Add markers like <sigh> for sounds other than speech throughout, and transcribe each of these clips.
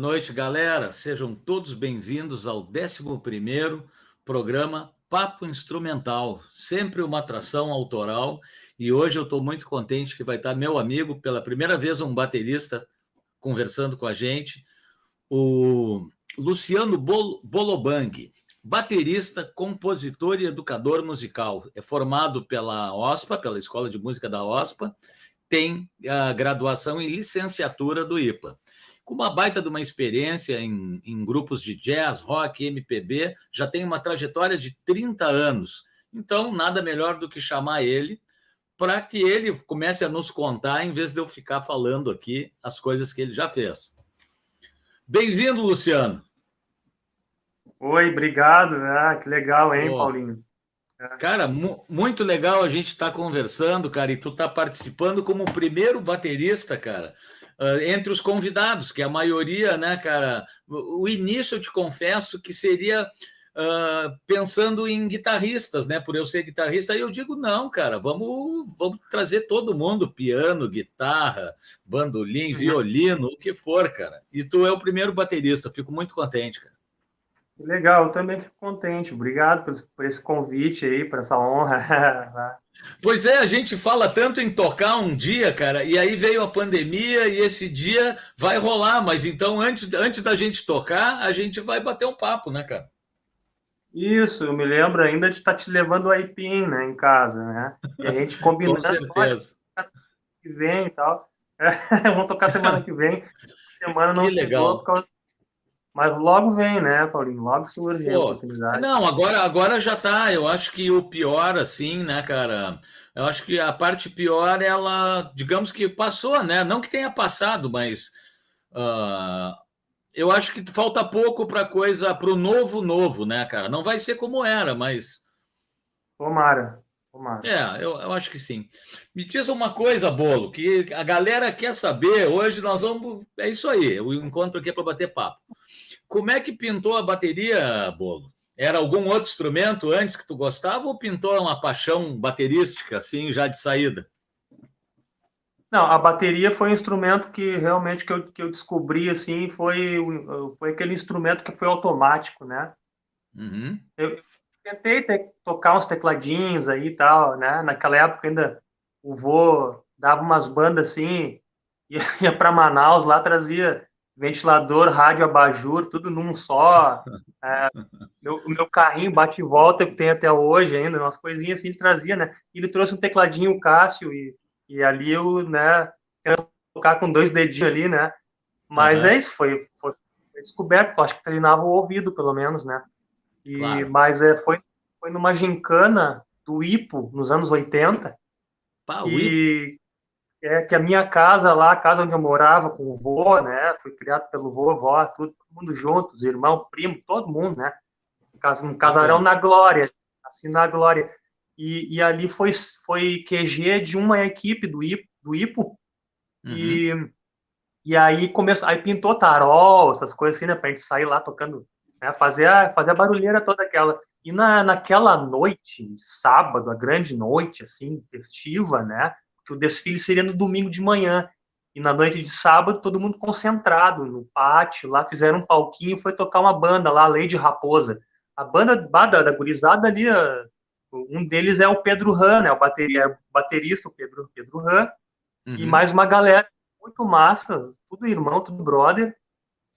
Noite, galera. Sejam todos bem-vindos ao 11 programa Papo Instrumental, sempre uma atração autoral. E hoje eu estou muito contente que vai estar meu amigo, pela primeira vez, um baterista conversando com a gente, o Luciano Bolobang, baterista, compositor e educador musical. É formado pela OSPA, pela Escola de Música da OSPA, tem a graduação em licenciatura do IPA. Com uma baita de uma experiência em, em grupos de jazz, rock, MPB, já tem uma trajetória de 30 anos. Então, nada melhor do que chamar ele para que ele comece a nos contar, em vez de eu ficar falando aqui as coisas que ele já fez. Bem-vindo, Luciano. Oi, obrigado. Ah, que legal, hein, Paulinho? É. Cara, mu muito legal a gente estar tá conversando, cara, e tu tá participando como o primeiro baterista, cara, uh, entre os convidados, que a maioria, né, cara, o início eu te confesso que seria uh, pensando em guitarristas, né, por eu ser guitarrista, aí eu digo, não, cara, vamos, vamos trazer todo mundo, piano, guitarra, bandolim, uhum. violino, o que for, cara, e tu é o primeiro baterista, fico muito contente, cara. Legal, eu também fico contente. Obrigado por, por esse convite aí, por essa honra. <laughs> pois é, a gente fala tanto em tocar um dia, cara, e aí veio a pandemia e esse dia vai rolar, mas então antes, antes da gente tocar, a gente vai bater um papo, né, cara? Isso, eu me lembro ainda de estar te levando o aipim, né, em casa, né? E a gente <laughs> combinou. Com certeza. Que vem e tal. É, <laughs> vamos tocar semana que vem. Semana não que legal. causa mas logo vem, né, Paulinho? Logo surge Pô, a oportunidade. Não, agora, agora já tá. Eu acho que o pior, assim, né, cara? Eu acho que a parte pior, ela, digamos que passou, né? Não que tenha passado, mas uh, eu acho que falta pouco para coisa, para o novo novo, né, cara? Não vai ser como era, mas. Tomara. Tomara. É, eu, eu acho que sim. Me diz uma coisa, Bolo, que a galera quer saber. Hoje nós vamos. É isso aí, o encontro aqui é para bater papo. Como é que pintou a bateria, Bolo? Era algum outro instrumento antes que tu gostava ou pintou uma paixão baterística, assim, já de saída? Não, a bateria foi um instrumento que realmente que eu, que eu descobri, assim, foi, foi aquele instrumento que foi automático, né? Uhum. Eu, tentei te, tocar uns tecladinhos aí e tal, né? Naquela época ainda o vô dava umas bandas assim, <laughs> ia, ia para Manaus, lá trazia ventilador, rádio abajur, tudo num só. <laughs> É, meu, o meu carrinho bate e volta, que tem até hoje ainda, umas coisinhas assim ele trazia, né? E ele trouxe um tecladinho Cássio e, e ali eu, né, tocar com dois dedinhos ali, né? Mas uhum. é isso, foi, foi descoberto, acho que treinava o ouvido, pelo menos, né? E, claro. Mas é, foi, foi numa gincana do IPO, nos anos 80, Pá, que, é, que a minha casa lá, a casa onde eu morava com o vô, né, fui criado pelo vô, vó, tudo, todo mundo junto, os irmãos, primo, todo mundo, né, um casarão na glória, assim na glória, e, e ali foi, foi QG de uma equipe do IPO, do IPO. Uhum. e, e aí começou, aí pintou tarol, essas coisas assim, né, pra gente sair lá tocando, né, fazer a, fazer a barulheira toda aquela, e na, naquela noite, sábado, a grande noite, assim, festiva, né, que o desfile seria no domingo de manhã. E na noite de sábado, todo mundo concentrado no pátio, lá fizeram um palquinho, foi tocar uma banda lá, Lady Raposa. A banda da, da gurizada ali, um deles é o Pedro Han, né, o bateria, é baterista, o Pedro, Pedro Han, uhum. e mais uma galera muito massa, tudo irmão, tudo brother.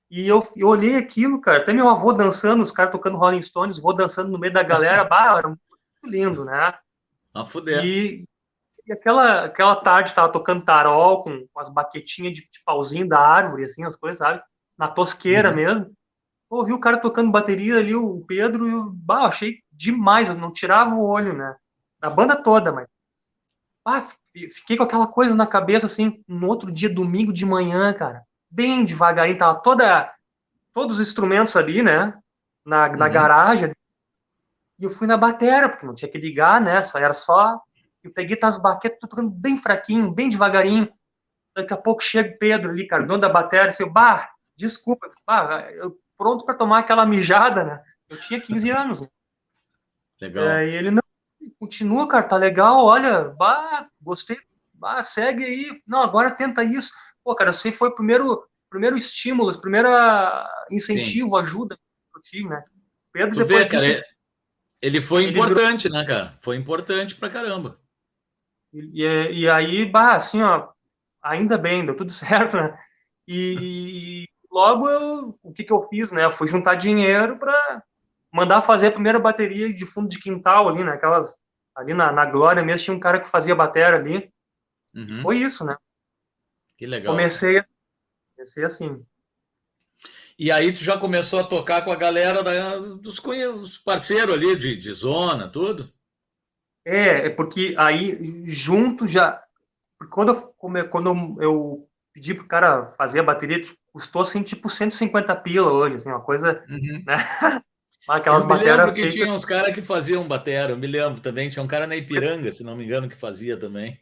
E eu, eu olhei aquilo, cara, até meu avô dançando, os caras tocando Rolling Stones, vou dançando no meio da galera, <laughs> bah, era muito lindo, né? Ah, fuder. E, e aquela, aquela tarde tava tocando tarol com, com as baquetinhas de, de, pauzinho da árvore, assim, as coisas, sabe? Na tosqueira uhum. mesmo. Ouvi o cara tocando bateria ali, o Pedro, e eu bah, achei demais, eu não tirava o olho, né? Da banda toda, mas. Ah, fiquei com aquela coisa na cabeça, assim, no outro dia, domingo de manhã, cara. Bem devagarinho, tava toda. Todos os instrumentos ali, né? Na, na uhum. garagem. E eu fui na bateria, porque não tinha que ligar, né? Só era só eu peguei, tava baqueta, tô tocando bem fraquinho, bem devagarinho. Daqui a pouco chega o Pedro ali, cara, dono da bateria, assim, bah, desculpa, bah, eu pronto para tomar aquela mijada, né? Eu tinha 15 <laughs> anos. Né? Legal. É, e ele, não, continua, cara, tá legal, olha, bah, gostei, bah, segue aí. Não, agora tenta isso. Pô, cara, você foi o primeiro, primeiro estímulo, o primeiro incentivo, Sim. ajuda que eu tive, né? Pedro, tu vê, cara, disso, ele foi ele importante, virou... né, cara? Foi importante pra caramba. E, e, aí, bah, assim, ó, ainda bem, deu tudo <laughs> certo, né? E logo eu, o que que eu fiz, né? Eu fui juntar dinheiro para mandar fazer a primeira bateria de fundo de quintal ali, né? Aquelas ali na, na Glória mesmo tinha um cara que fazia bateria ali. Uhum. Foi isso, né? Que legal. Comecei, comecei assim. E aí tu já começou a tocar com a galera da, dos, dos parceiros ali de, de zona, tudo? É, é porque aí junto já. Quando eu, quando eu pedi pro cara fazer a bateria, tipo, custou assim, tipo 150 pila hoje, assim, uma coisa. Uhum. Né? <laughs> Aquelas eu me lembro que feitas... tinha uns caras que faziam batera, eu me lembro também, tinha um cara na Ipiranga, se não me engano, que fazia também.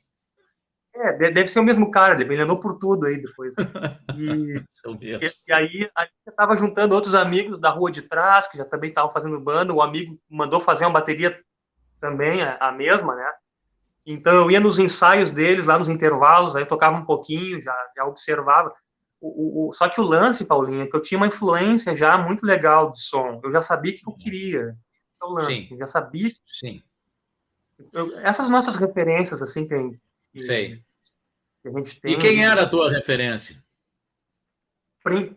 É, deve ser o mesmo cara, ele andou por tudo aí depois. <laughs> E, e, e aí a gente estava juntando outros amigos da rua de trás, que já também estavam fazendo banda, o amigo mandou fazer uma bateria também, a, a mesma, né? Então eu ia nos ensaios deles, lá nos intervalos, aí eu tocava um pouquinho, já, já observava. O, o, só que o lance, Paulinho, é que eu tinha uma influência já muito legal de som. Eu já sabia o que eu queria. É o lance, Sim. já sabia. Sim. Eu, essas nossas referências, assim, que, que, Sei. que a gente tem. E quem era a tua referência?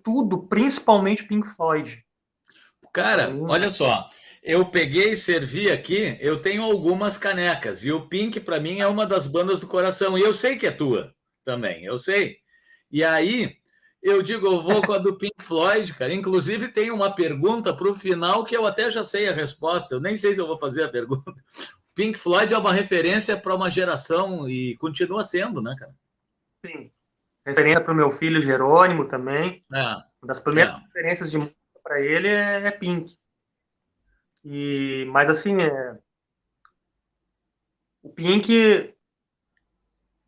Tudo, principalmente Pink Floyd. Cara, olha só, eu peguei e servi aqui, eu tenho algumas canecas, e o Pink, para mim, é uma das bandas do coração, e eu sei que é tua também, eu sei. E aí, eu digo, eu vou com a do <laughs> Pink Floyd, cara. Inclusive, tem uma pergunta para o final que eu até já sei a resposta. Eu nem sei se eu vou fazer a pergunta. Pink Floyd é uma referência para uma geração e continua sendo, né, cara? Sim. Referência para o meu filho Jerônimo também. É. Uma das primeiras é. referências de música para ele é, é, Pink. E, mas assim, é... o Pink,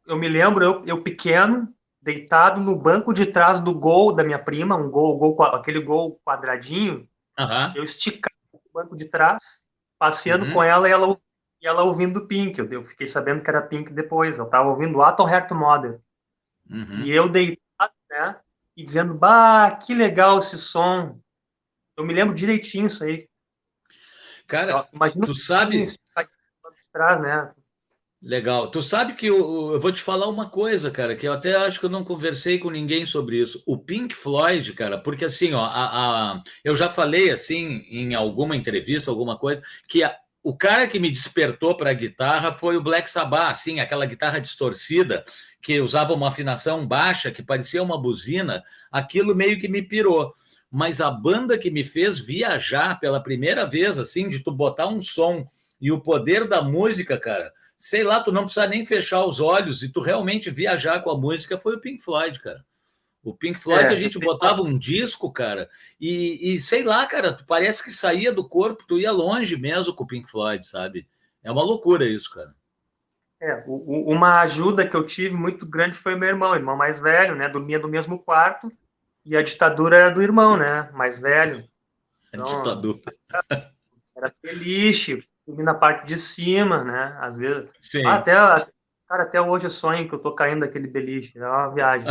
eu me lembro, eu, eu pequeno, deitado no banco de trás do gol da minha prima, um gol, gol aquele gol quadradinho. Uhum. Eu esticava o banco de trás, passeando uhum. com ela e ela, e ela ouvindo Pink. Eu, eu, fiquei sabendo que era Pink depois. Eu estava ouvindo Atom Heart Mother. Uhum. E eu deitado, né? E dizendo, bah, que legal esse som. Eu me lembro direitinho isso aí. Cara, tu sabe... Trás, né? Legal. Tu sabe que eu, eu, vou te falar uma coisa, cara, que eu até acho que eu não conversei com ninguém sobre isso. O Pink Floyd, cara, porque assim, ó, a, a eu já falei assim em alguma entrevista, alguma coisa, que a, o cara que me despertou para a guitarra foi o Black Sabbath, assim, aquela guitarra distorcida que usava uma afinação baixa, que parecia uma buzina. Aquilo meio que me pirou. Mas a banda que me fez viajar pela primeira vez, assim, de tu botar um som e o poder da música, cara sei lá, tu não precisa nem fechar os olhos e tu realmente viajar com a música foi o Pink Floyd, cara. O Pink Floyd, é, a gente botava um disco, cara, e, e, sei lá, cara, tu parece que saía do corpo, tu ia longe mesmo com o Pink Floyd, sabe? É uma loucura isso, cara. É, uma ajuda que eu tive muito grande foi meu irmão, irmão mais velho, né? Dormia no mesmo quarto e a ditadura era do irmão, né? Mais velho. Então, a ditadura. Era, era feliz, na parte de cima, né? Às vezes. Sim. Ah, até, cara, até hoje eu sonho que eu tô caindo daquele beliche. É uma viagem.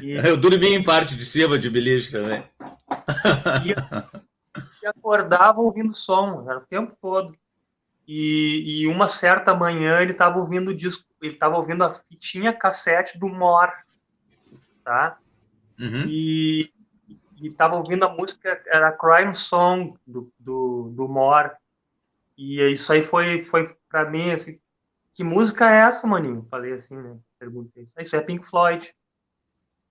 E... <laughs> Eu dormi em parte de cima de beliche também. E, acordava ouvindo som, era o tempo todo. E, e uma certa manhã ele estava ouvindo o disco, ele estava ouvindo a fitinha cassete do Mor, tá? Uhum. E estava ouvindo a música, era Crime Song do, do, do Mor. E isso aí foi, foi para mim, assim, que música é essa, maninho? Falei assim, né? Perguntei. Isso é Pink Floyd.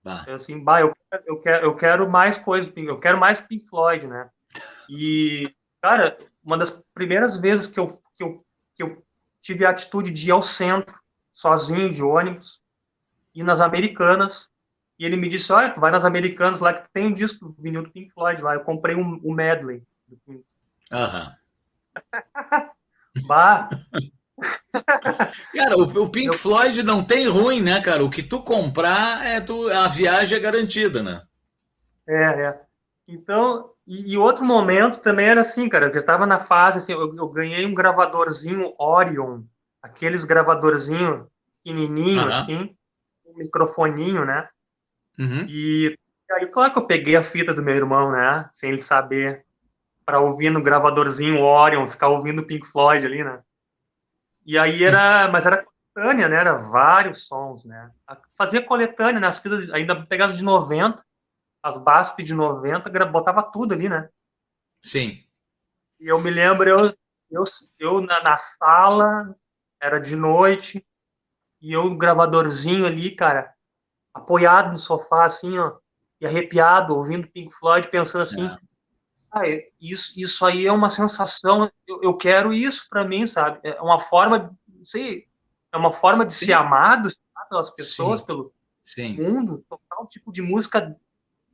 Bah. Eu assim, bah, eu, eu, quero, eu quero mais coisa, eu quero mais Pink Floyd, né? E, cara, uma das primeiras vezes que eu, que eu, que eu tive a atitude de ir ao centro, sozinho, de ônibus, e nas Americanas, e ele me disse, olha, tu vai nas Americanas lá que tem um disco vinil do Pink Floyd lá. Eu comprei um, um medley do Pink. Aham. <laughs> bah. Cara, o, o Pink eu... Floyd não tem ruim, né, cara? O que tu comprar, é tu, a viagem é garantida, né? É, é. Então, e, e outro momento também era assim, cara, eu estava na fase, assim, eu, eu, ganhei um gravadorzinho Orion, aqueles gravadorzinho pequenininho, assim, um microfoninho, né? Uhum. E aí, claro que eu peguei a fita do meu irmão, né? Sem ele saber, para ouvir no gravadorzinho Orion, ficar ouvindo Pink Floyd ali, né? E aí era, <laughs> mas era coletânea, né? Era vários sons, né? Fazia coletânea nas fitas, ainda pegava de 90, as BASP de 90, botava tudo ali, né? Sim. E eu me lembro, eu, eu, eu na, na sala, era de noite, e eu no gravadorzinho ali, cara, apoiado no sofá, assim, ó, e arrepiado, ouvindo Pink Floyd, pensando assim, é. ah, isso, isso aí é uma sensação, eu, eu quero isso para mim, sabe? É uma forma, não sei, é uma forma de Sim. ser amado pelas pessoas, Sim. pelo Sim. mundo, tocar um tipo de música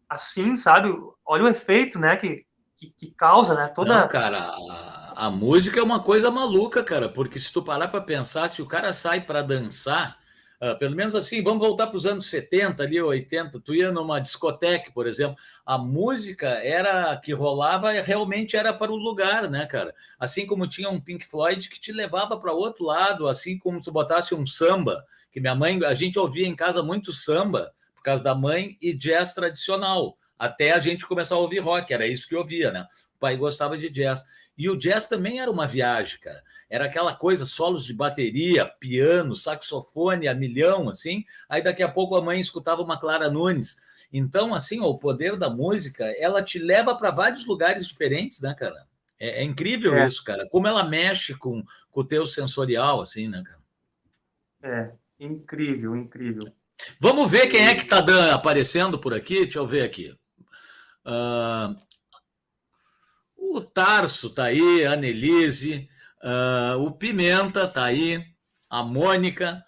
assim, sabe? Olha o efeito, né, que, que, que causa, né? Toda... Não, cara, a, a, música é uma coisa maluca, cara, porque se tu parar para pensar, se o cara sai para dançar, Uh, pelo menos assim, vamos voltar para os anos 70, ali, 80. Tu ia numa discoteca, por exemplo, a música era que rolava realmente era para o lugar, né, cara? Assim como tinha um Pink Floyd que te levava para outro lado, assim como tu botasse um samba, que minha mãe, a gente ouvia em casa muito samba por causa da mãe e jazz tradicional, até a gente começar a ouvir rock, era isso que eu ouvia, né? O pai gostava de jazz. E o jazz também era uma viagem, cara era aquela coisa, solos de bateria, piano, saxofone a milhão, assim. Aí daqui a pouco a mãe escutava uma Clara Nunes. Então, assim, o poder da música, ela te leva para vários lugares diferentes, né, cara? É, é incrível é. isso, cara. Como ela mexe com, com o teu sensorial, assim, né, cara? É, incrível, incrível. Vamos ver quem é que está aparecendo por aqui. Deixa eu ver aqui. Uh, o Tarso está aí, a Annelise, Uh, o Pimenta tá aí, a Mônica.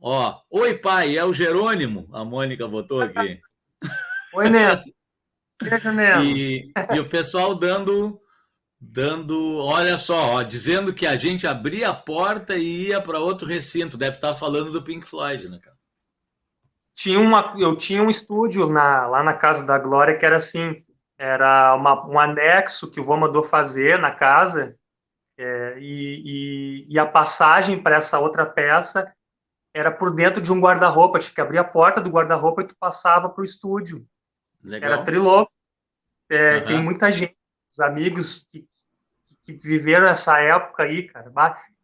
Ó, oi pai, é o Jerônimo. A Mônica botou aqui. <laughs> Oi, Neto. E, e o pessoal dando, dando, olha só, ó, dizendo que a gente abria a porta e ia para outro recinto. Deve estar tá falando do Pink Floyd, né, cara? Tinha uma, eu tinha um estúdio na, lá na casa da Glória que era assim, era uma, um anexo que o vô mandou fazer na casa é, e, e, e, a passagem para essa outra peça era por dentro de um guarda-roupa. Tinha que abrir a porta do guarda-roupa e tu passava para o estúdio. Legal. Era triloco. É, uhum. Tem muita gente, os amigos que, que, viveram essa época aí, cara.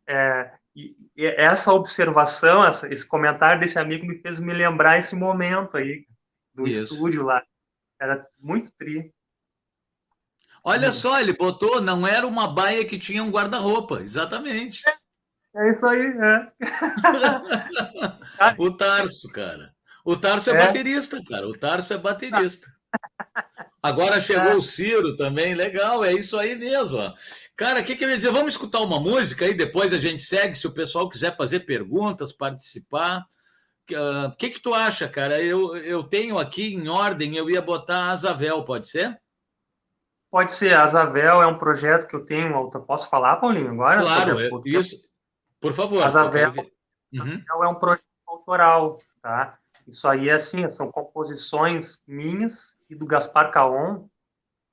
É, e, e essa observação, essa, esse comentário desse amigo me fez me lembrar esse momento aí do Isso. estúdio lá. Era muito triste. Olha só, ele botou, não era uma baia que tinha um guarda-roupa, exatamente. É, isso aí, é. <laughs> o Tarso, cara. O Tarso é, é, baterista, cara. O Tarso é baterista. Agora chegou é. o Ciro também, legal, é isso aí mesmo. Ó. Cara, o que, que eu ia dizer? Vamos escutar uma música aí, depois a gente segue. Se o pessoal quiser fazer perguntas, participar. O uh, que, que tu acha, cara? Eu, eu tenho aqui em ordem, eu ia botar Azavel, pode ser? Pode ser, a Azavel é um projeto que eu tenho. Posso falar, Paulinho, agora? Claro, é, isso. Por favor. Azavel, uhum. é um projeto autoral, tá? Isso aí é assim, são composições minhas e do Gaspar Caon,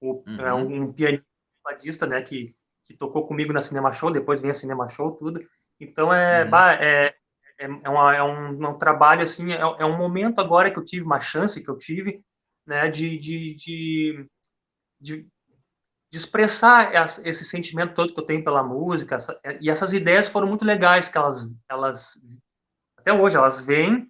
o, uhum. é um, pianista, né, que, que tocou comigo na Cinema Show, depois vem a Cinema Show, tudo. Então é, uhum. bah, é, é, é, uma, é, um, um trabalho assim, é, é, um momento agora que eu tive uma chance que eu tive, né, de, de, de, de de expressar esse sentimento todo que eu tenho pela música, e essas ideias foram muito legais, que elas, elas até hoje, elas vêm,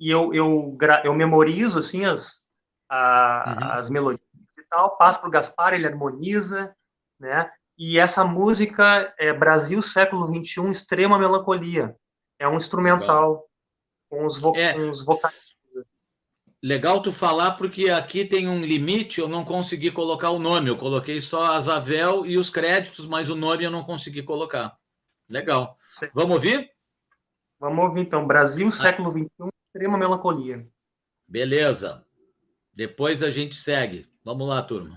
e eu, eu, eu memorizo, assim, as, a, uhum. as melodias e tal, passo para o Gaspar, ele harmoniza, né, e essa música é Brasil século XXI, Extrema Melancolia, é um instrumental, com os, vo é. com os vocais Legal tu falar, porque aqui tem um limite, eu não consegui colocar o nome. Eu coloquei só Azavel e os créditos, mas o nome eu não consegui colocar. Legal. Sim. Vamos ouvir? Vamos ouvir então. Brasil, século XXI, extrema melancolia. Beleza. Depois a gente segue. Vamos lá, turma.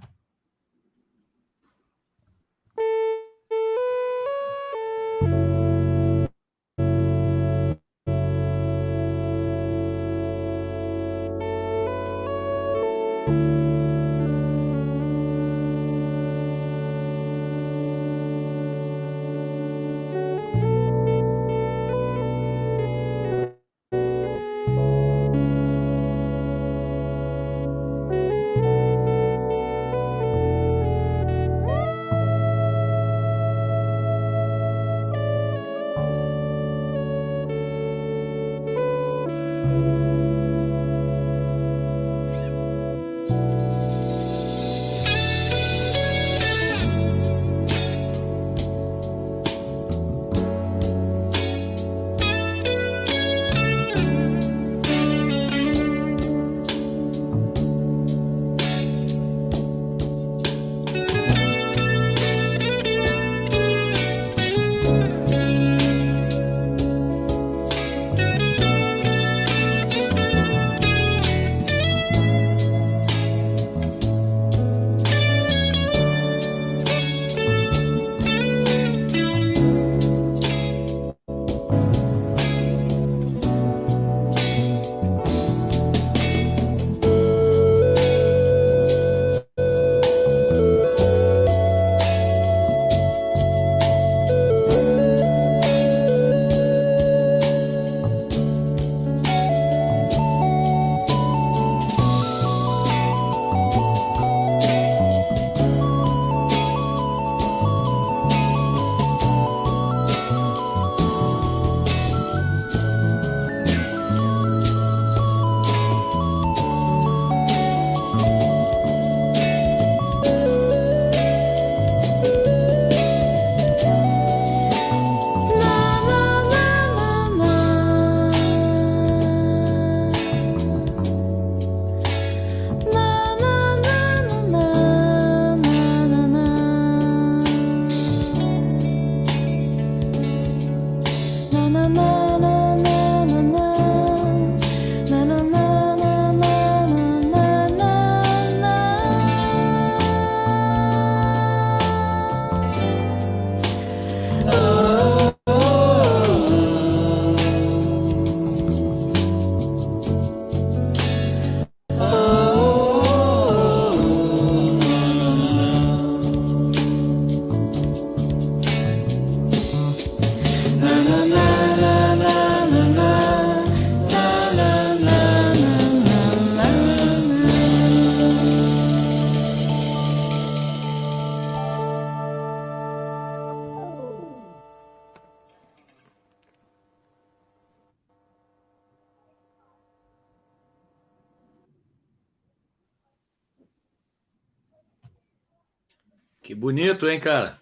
Hein, cara?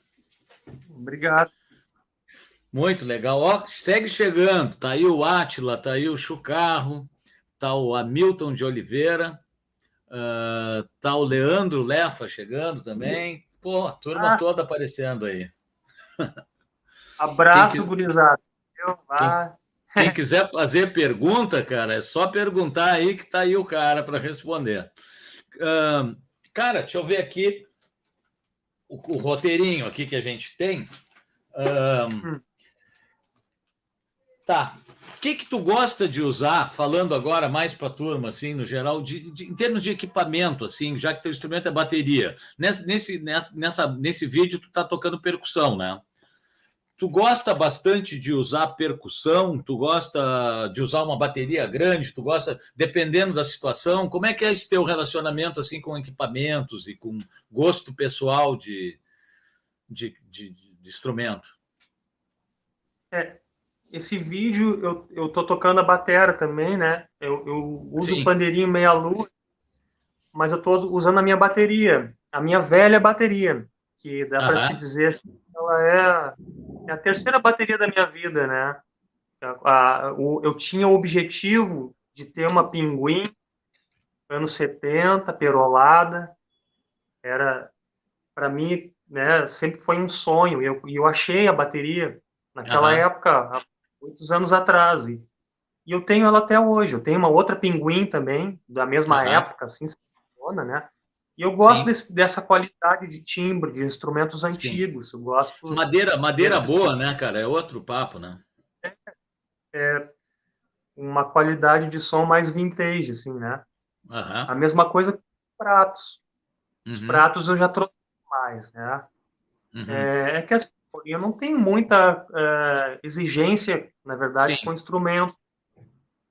Obrigado. Muito legal. Ó, segue chegando. Tá aí o Átila, tá aí o Chucarro, tá o Hamilton de Oliveira, uh, tá o Leandro Lefa chegando também. Pô, a turma ah. toda aparecendo aí. <laughs> Abraço, quem, gurizada. Quem, quem, quiser fazer pergunta, cara, é só perguntar aí que tá aí o cara para responder. Uh, cara, deixa eu ver aqui o, o, roteirinho aqui que a gente tem. hum. Tá. O que que tu gosta de usar, falando agora mais para a turma, assim, no geral, de, de, em termos de equipamento, assim, já que teu instrumento é bateria. Nesse, nesse, nessa, nesse vídeo tu tá tocando percussão, né? Tu gosta bastante de usar percussão, tu gosta de usar uma bateria grande, tu gosta, dependendo da situação, como é que é esse teu relacionamento assim com equipamentos e com gosto pessoal de, de, de, de instrumento? É, esse vídeo eu, eu tô tocando a batera também, né? Eu, eu uso Sim. o pandeirinho meia-lua, mas eu tô usando a minha bateria, a minha velha bateria, que dá para se dizer ela é, é, a terceira bateria da minha vida, né? A, a, o, eu tinha o objetivo de ter uma pinguim anos 70, perolada, era para mim, né, sempre foi um sonho, e eu, eu achei a bateria naquela uhum. época, muitos anos atrás. E, e eu tenho ela até hoje. Eu tenho uma outra pinguim também, da mesma uhum. época, assim, né? E eu gosto desse, dessa qualidade de timbre, de instrumentos Sim. antigos. Eu gosto. Madeira, madeira boa, né, cara? É outro papo, né? É, é uma qualidade de som mais vintage, assim, né? Uhum. A mesma coisa com pratos. Os uhum. pratos eu já trouxe mais, né? Uhum. É, é, que assim, eu não tenho muita uh, exigência, na verdade, Sim. com instrumento.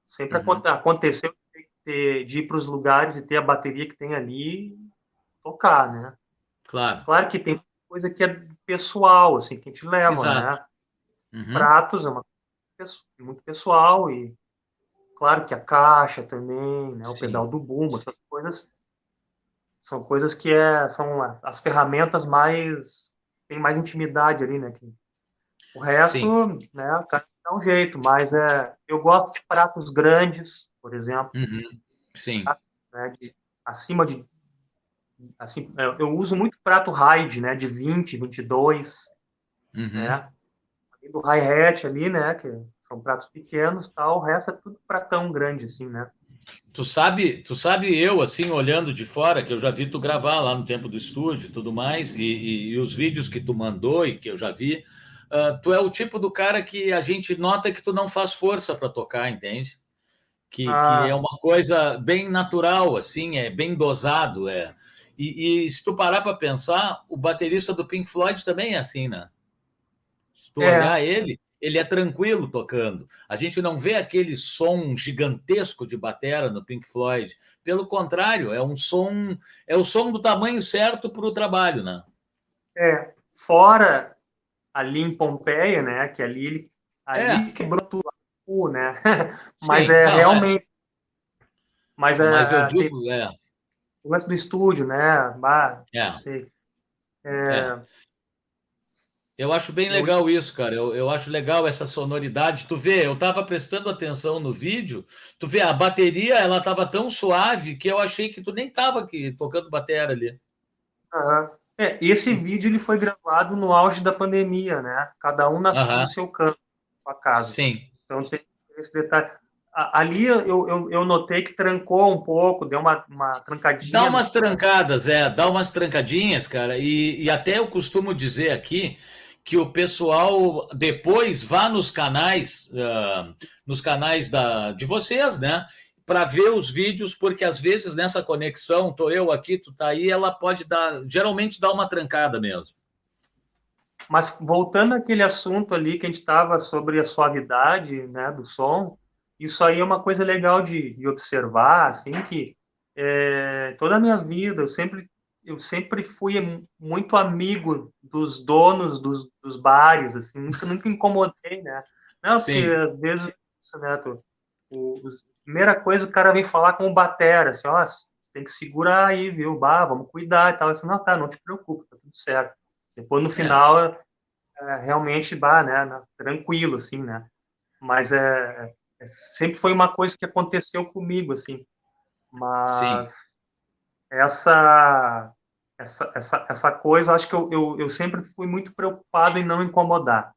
Sempre uhum. aconteceu de, de ir para os lugares e ter a bateria que tem ali tocar, né? Claro. Claro que tem coisa que é pessoal, assim, que a gente leva, né? Exato. né? Uhum. Pratos é uma coisa muito pessoal e claro que a caixa também, né? O Sim. pedal do bumbo, essas coisas são coisas que é, são as ferramentas mais tem mais intimidade ali, né? Que o resto, Sim. né, dá um jeito, mas é, eu gosto de pratos grandes, por exemplo. Uhum. Sim. Né, de, acima de. Assim, é, eu uso muito prato Hyde, né? De 20, 22. Uhum. Né? do hi-hat ali, né? Que são pratos pequenos, tal. O resto é tudo pratão grande, assim, né? Tu sabe, tu sabe eu, assim, olhando de fora, que eu já vi tu gravar lá no tempo do estúdio e tudo mais, e, e, e, os vídeos que tu mandou e que eu já vi, uh, tu é o tipo do cara que a gente nota que tu não faz força para tocar, entende? Que, ah. que, é uma coisa bem natural, assim, é bem dosado, é. E, e se tu parar para pensar, o baterista do Pink Floyd também é assim, né? Se tu é. olhar ele, ele é tranquilo tocando. A gente não vê aquele som gigantesco de batera no Pink Floyd. Pelo contrário, é um som, é o som do tamanho certo para o trabalho, né? É, fora ali em Pompeia, né? Que ali ele ali é. quebrou tudo, né? <laughs> Mas Sim, é não, é. realmente. É. Mas, é, Mas eu digo, tem... é. O lance do estúdio, né? É. Sei. É, é. Eu acho bem legal isso, cara. Eu, eu acho legal essa sonoridade. Tu vê, eu estava prestando atenção no vídeo, tu vê, a bateria ela estava tão suave que eu achei que tu nem estava aqui tocando bateria ali. Uhum. É, esse vídeo ele foi gravado no auge da pandemia, né? Cada um na uhum. seu canto, sua casa. Sim. Então tem esse detalhe. Ali eu, eu, eu, notei que trancou um pouco, deu uma, uma trancadinha. Dá umas trancadas, é, dá umas trancadinhas, cara. E, e até eu costumo dizer aqui que o pessoal depois vá nos canais, uh, nos canais da, de vocês, né? Para ver os vídeos, porque às vezes nessa conexão, tô eu aqui, tu tá aí, ela pode dar, geralmente dá uma trancada mesmo. Mas voltando àquele assunto ali que a gente estava sobre a suavidade, né, do som, isso aí é uma coisa legal de, de observar, assim, que é, toda a minha vida eu sempre eu sempre fui muito amigo dos donos dos, dos bares, assim, nunca, nunca incomodei, né? Não, Sim. porque às vezes, né, tu, o, a primeira coisa o cara vem falar com o batera, assim, ó, tem que segurar aí, viu, bah, vamos cuidar e tal, assim, não, tá, não te preocupa, tá tudo certo. Depois, no é. final, é. É, realmente, bah, né, tranquilo, assim, né? Mas é, sempre foi uma coisa que aconteceu comigo, assim. Mas Sim. essa essa, essa, essa coisa, acho que eu, eu, eu sempre fui muito preocupado em não incomodar.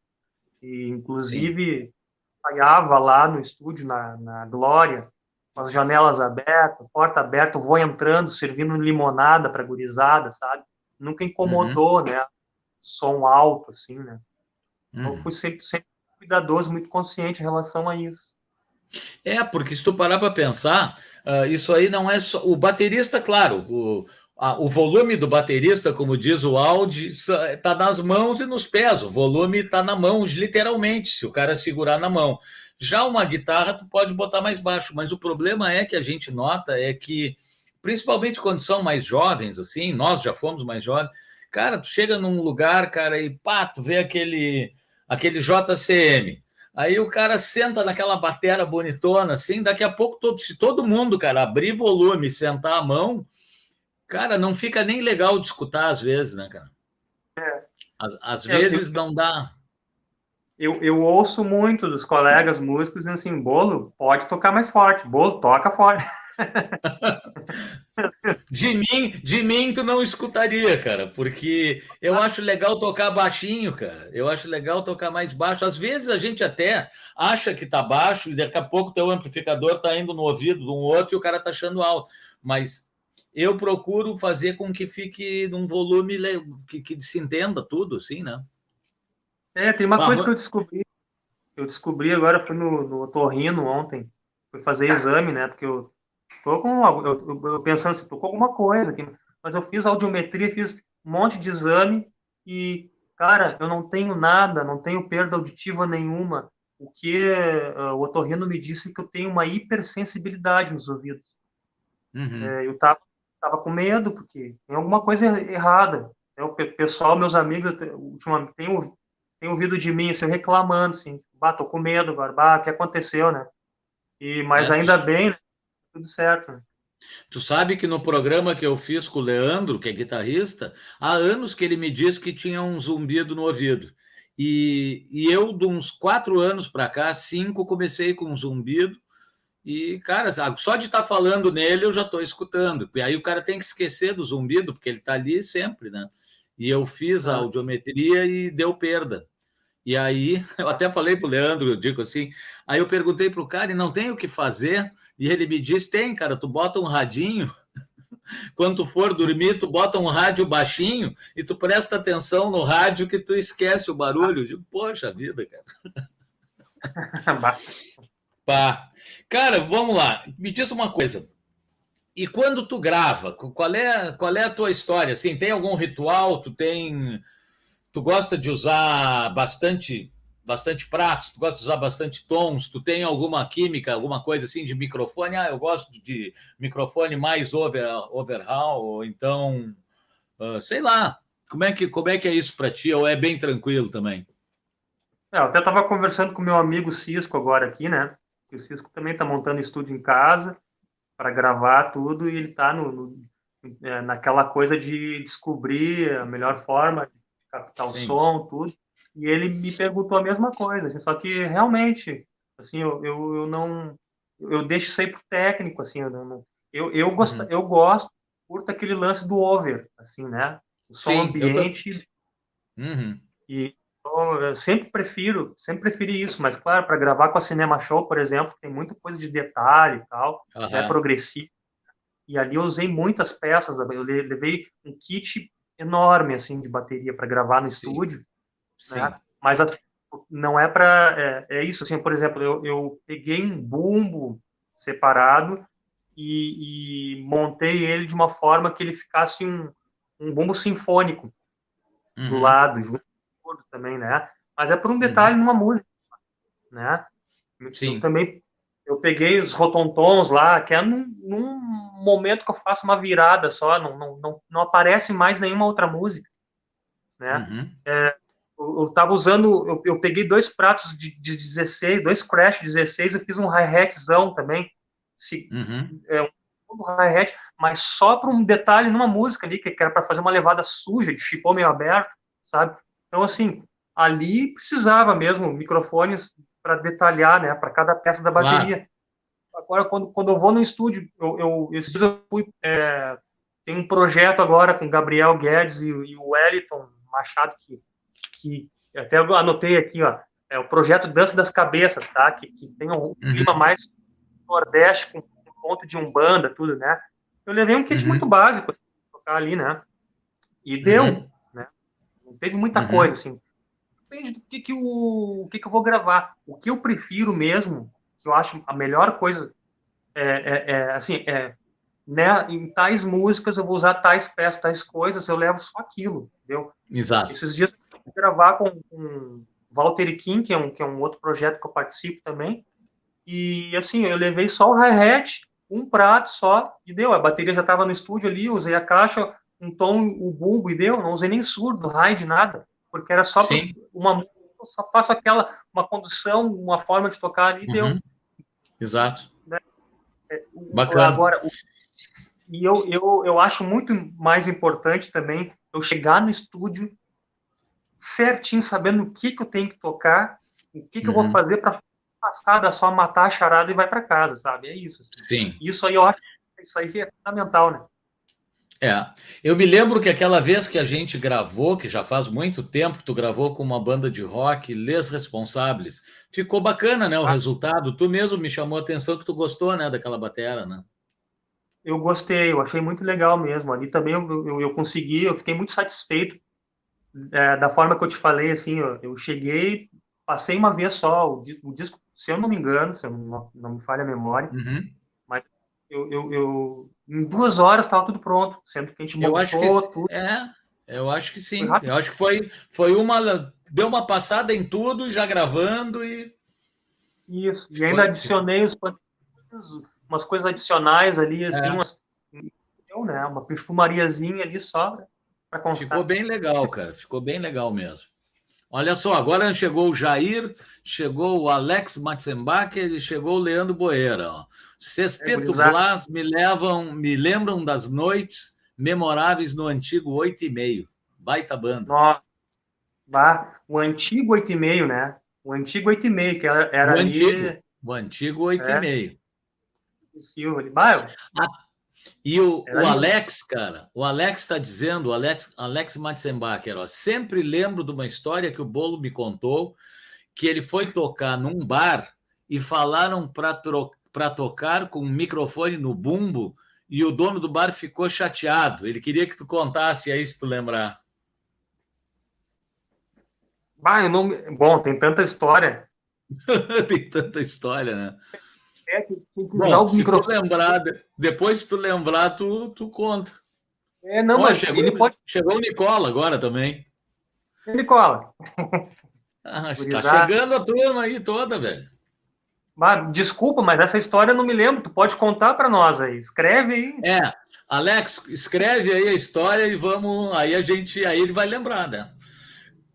E, inclusive, ensaiava lá no estúdio, na, na Glória, com as janelas abertas, porta aberta, vou entrando, servindo limonada para gurizada, sabe? Nunca incomodou, uhum. né? Som alto, assim, né? Então, uhum. Então, fui sempre, sempre cuidadoso, muito consciente em relação a isso. É, porque se tu parar para pensar, uh, isso aí não é só. O baterista, claro, o, a, o volume do baterista, como diz o Audi, está nas mãos e nos pés. O volume está na mão, literalmente, se o cara segurar na mão. Já uma guitarra, tu pode botar mais baixo, mas o problema é que a gente nota é que, principalmente quando são mais jovens, assim, nós já fomos mais jovens, cara, tu chega num lugar, cara, e pá, tu vê aquele, aquele JCM. Aí o cara senta naquela batera bonitona, assim, daqui a pouco, todo, se todo mundo, cara, abrir volume, sentar a mão, cara, não fica nem legal de escutar às vezes, né, cara? É. Às, às é, vezes eu, não dá. Eu, eu ouço muito dos colegas músicos dizendo assim, bolo, pode tocar mais forte, bolo, toca forte. <laughs> de mim, de mim tu não escutaria, cara, porque eu ah. acho legal tocar baixinho, cara. Eu acho legal tocar mais baixo. Às vezes a gente até acha que tá baixo e daqui a pouco teu amplificador tá indo no ouvido de um outro e o cara tá achando alto. Mas eu procuro fazer com que fique num volume que, que se entenda tudo, assim, né? É, tem uma coisa que eu descobri. Eu descobri agora, foi no, no Torrino ontem. Fui fazer exame, né? Porque eu tô com. Eu, eu, pensando assim, tô com alguma coisa aqui. Mas eu fiz audiometria, fiz um monte de exame e, cara, eu não tenho nada, não tenho perda auditiva nenhuma. O que uh, o otorrino me disse é que eu tenho uma hipersensibilidade nos ouvidos. Uhum. É, eu tava estava com medo, porque tem alguma coisa errada. O pessoal, meus amigos, ultimamente, tem, tem ouvido de mim, assim, reclamando, assim, bah, tô com medo agora, bah, o que aconteceu, né? E, mas é. ainda bem, né? Tudo certo? Tu sabe que no programa que eu fiz com o Leandro, que é guitarrista, há anos que ele me disse que tinha um zumbido no ouvido. E, e eu, de uns quatro anos para cá, cinco, comecei com um zumbido e, cara, só de estar tá falando nele eu já estou escutando. E aí o cara tem que esquecer do zumbido, porque ele está ali sempre, né? E eu fiz a audiometria e deu perda. E aí, <laughs> eu até falei para o Leandro, eu digo assim, aí eu perguntei para o cara, e não tem o que fazer? E ele me disse, tem, cara, tu bota um radinho, <laughs> quando tu for dormir, tu bota um rádio baixinho e tu presta atenção no rádio que tu esquece o barulho. Eu digo, poxa vida, cara. <laughs> Pá. Cara, vamos lá. Me diz uma coisa. E quando tu grava, qual é, qual é a tua história? Assim, tem algum ritual? Tu tem tu gosta de usar bastante bastante pratos, tu gosta de usar bastante tons, tu tem alguma química, alguma coisa assim de microfone? Ah, eu gosto de microfone mais over overhaul, ou então, uh, sei lá. Como é que como é que é isso para ti? Ou é bem tranquilo também? É, eu até estava conversando com meu amigo Cisco agora aqui, né? que o Cisco também está montando estúdio em casa para gravar tudo e ele está no, no é, naquela coisa de descobrir a melhor forma o Sim. som, tudo. E ele me perguntou a mesma coisa, assim, só que realmente, assim, eu, eu, eu não, eu deixo isso aí pro técnico, assim, eu não, eu, eu, gosto, uhum. eu gosto, curto aquele lance do over, assim, né? O som Sim, ambiente. Uhum. E eu sempre prefiro, sempre preferi isso, mas claro, para gravar com a Cinema Show, por exemplo, tem muita coisa de detalhe e tal, uhum. é progressivo. E ali eu usei muitas peças, eu levei um kit enorme assim de bateria para gravar no Sim. estúdio, Sim. Né? Mas assim, não é para é, é, isso assim, por exemplo, eu, eu peguei um bumbo separado e, e, montei ele de uma forma que ele ficasse um, um bumbo sinfônico uhum. do lado, junto também, né? Mas é por um detalhe uhum. numa música, né? Sim. Eu também eu peguei os rotontons lá, que é num, num, momento que eu faço uma virada só, não, não, não, não aparece mais nenhuma outra música, né? Uhum. É, eu, eu tava usando, eu, eu peguei dois pratos de, de 16, dois crash 16, eu fiz um hi-hatzão também, se, uhum. é, do hi-hat, mas só para um detalhe numa música ali, que era para fazer uma levada suja, de chipô meio aberto, sabe? Então, assim, ali precisava mesmo microfones para detalhar, né, para cada peça da bateria. Claro. Agora, quando, quando eu vou no estúdio, eu, eu, esse dia eu fui, é, tem um projeto agora com Gabriel Guedes e, e o Wellington Machado, que, que até anotei aqui, ó, é o projeto Dança das Cabeças, tá? Que, que tem um clima uhum. mais nordeste, com, com ponto de umbanda, tudo, né? Eu levei um kit uhum. muito básico tocar ali, né? E deu, uhum. né? Não teve muita uhum. coisa, assim. Depende do que, que, o, o que, que eu vou gravar. O que eu prefiro mesmo, que eu acho a melhor coisa, é, é, é assim, é, né, em tais músicas eu vou usar tais peças, tais coisas, eu levo só aquilo, entendeu? Exato. Esses dias eu gravar com, com Walter Kim, que é, um, que é um outro projeto que eu participo também, e assim, eu levei só o hi-hat, um prato só, e deu. A bateria já estava no estúdio ali, usei a caixa, um tom, o bumbo, e deu. Não usei nem surdo, raid, nada, porque era só uma eu só faço aquela, uma condução, uma forma de tocar ali, e deu. Uhum. Exato. Né? É, Bacana. Agora, o, e eu, eu, eu acho muito mais importante também eu chegar no estúdio certinho, sabendo o que, que eu tenho que tocar, o que, que uhum. eu vou uhum. fazer para passada só matar a charada e vai para casa, sabe? É isso. Assim. Sim. Isso aí eu acho isso aí é fundamental, né? É, eu me lembro que aquela vez que a gente gravou, que já faz muito tempo, tu gravou com uma banda de rock, Les Responsáveis, ficou bacana, né, o ah. resultado. Tu mesmo me chamou a atenção que tu gostou, né, daquela batera, né? Eu gostei, eu achei muito legal mesmo. Ali também eu, eu, eu consegui, eu fiquei muito satisfeito é, da forma que eu te falei, assim, eu, eu cheguei, passei uma vez só o, o, disco, se eu não me engano, se eu não, não me falha a memória, uhum. mas eu, eu, eu, em duas horas estava tudo pronto, sendo que a gente montou eu acho que, tudo. É, eu acho que sim. Eu acho que foi, foi uma. Deu uma passada em tudo, já gravando e. Isso, e ainda adicionei os umas coisas adicionais ali, assim, é. umas, né, uma perfumariazinha ali só para constar. Ficou bem legal, cara. Ficou bem legal mesmo. Olha só, agora chegou o Jair, chegou o Alex Matzenbacher e chegou o Leandro Boeira. Ó. Sexteto é, Blas me levam, me lembram das noites memoráveis no antigo oito e meio. Baita banda. Nossa. Bah, o antigo oito e meio, né? O antigo oito e meio, que era, era o ali... Antigo, o antigo oito é. e meio. Silva, de bairro. E o, o Alex, cara, o Alex está dizendo, o Alex, Alex Matzenbacher, ó, sempre lembro de uma história que o Bolo me contou, que ele foi tocar num bar e falaram para tocar com um microfone no bumbo e o dono do bar ficou chateado. Ele queria que tu contasse aí, se tu lembrar. Ah, eu não... Bom, tem tanta história. <laughs> tem tanta história, né? É, tem que usar Bom, o microfone. Se tu lembrar, depois, se tu lembrar, tu, tu conta. É, não, mas chegou, ele pode... chegou o Nicola agora também. Nicola. Ah, tá chegando a turma aí toda, velho. Desculpa, mas essa história eu não me lembro. Tu pode contar para nós aí. Escreve aí. É, Alex, escreve aí a história e vamos. Aí a gente. Aí ele vai lembrar, né?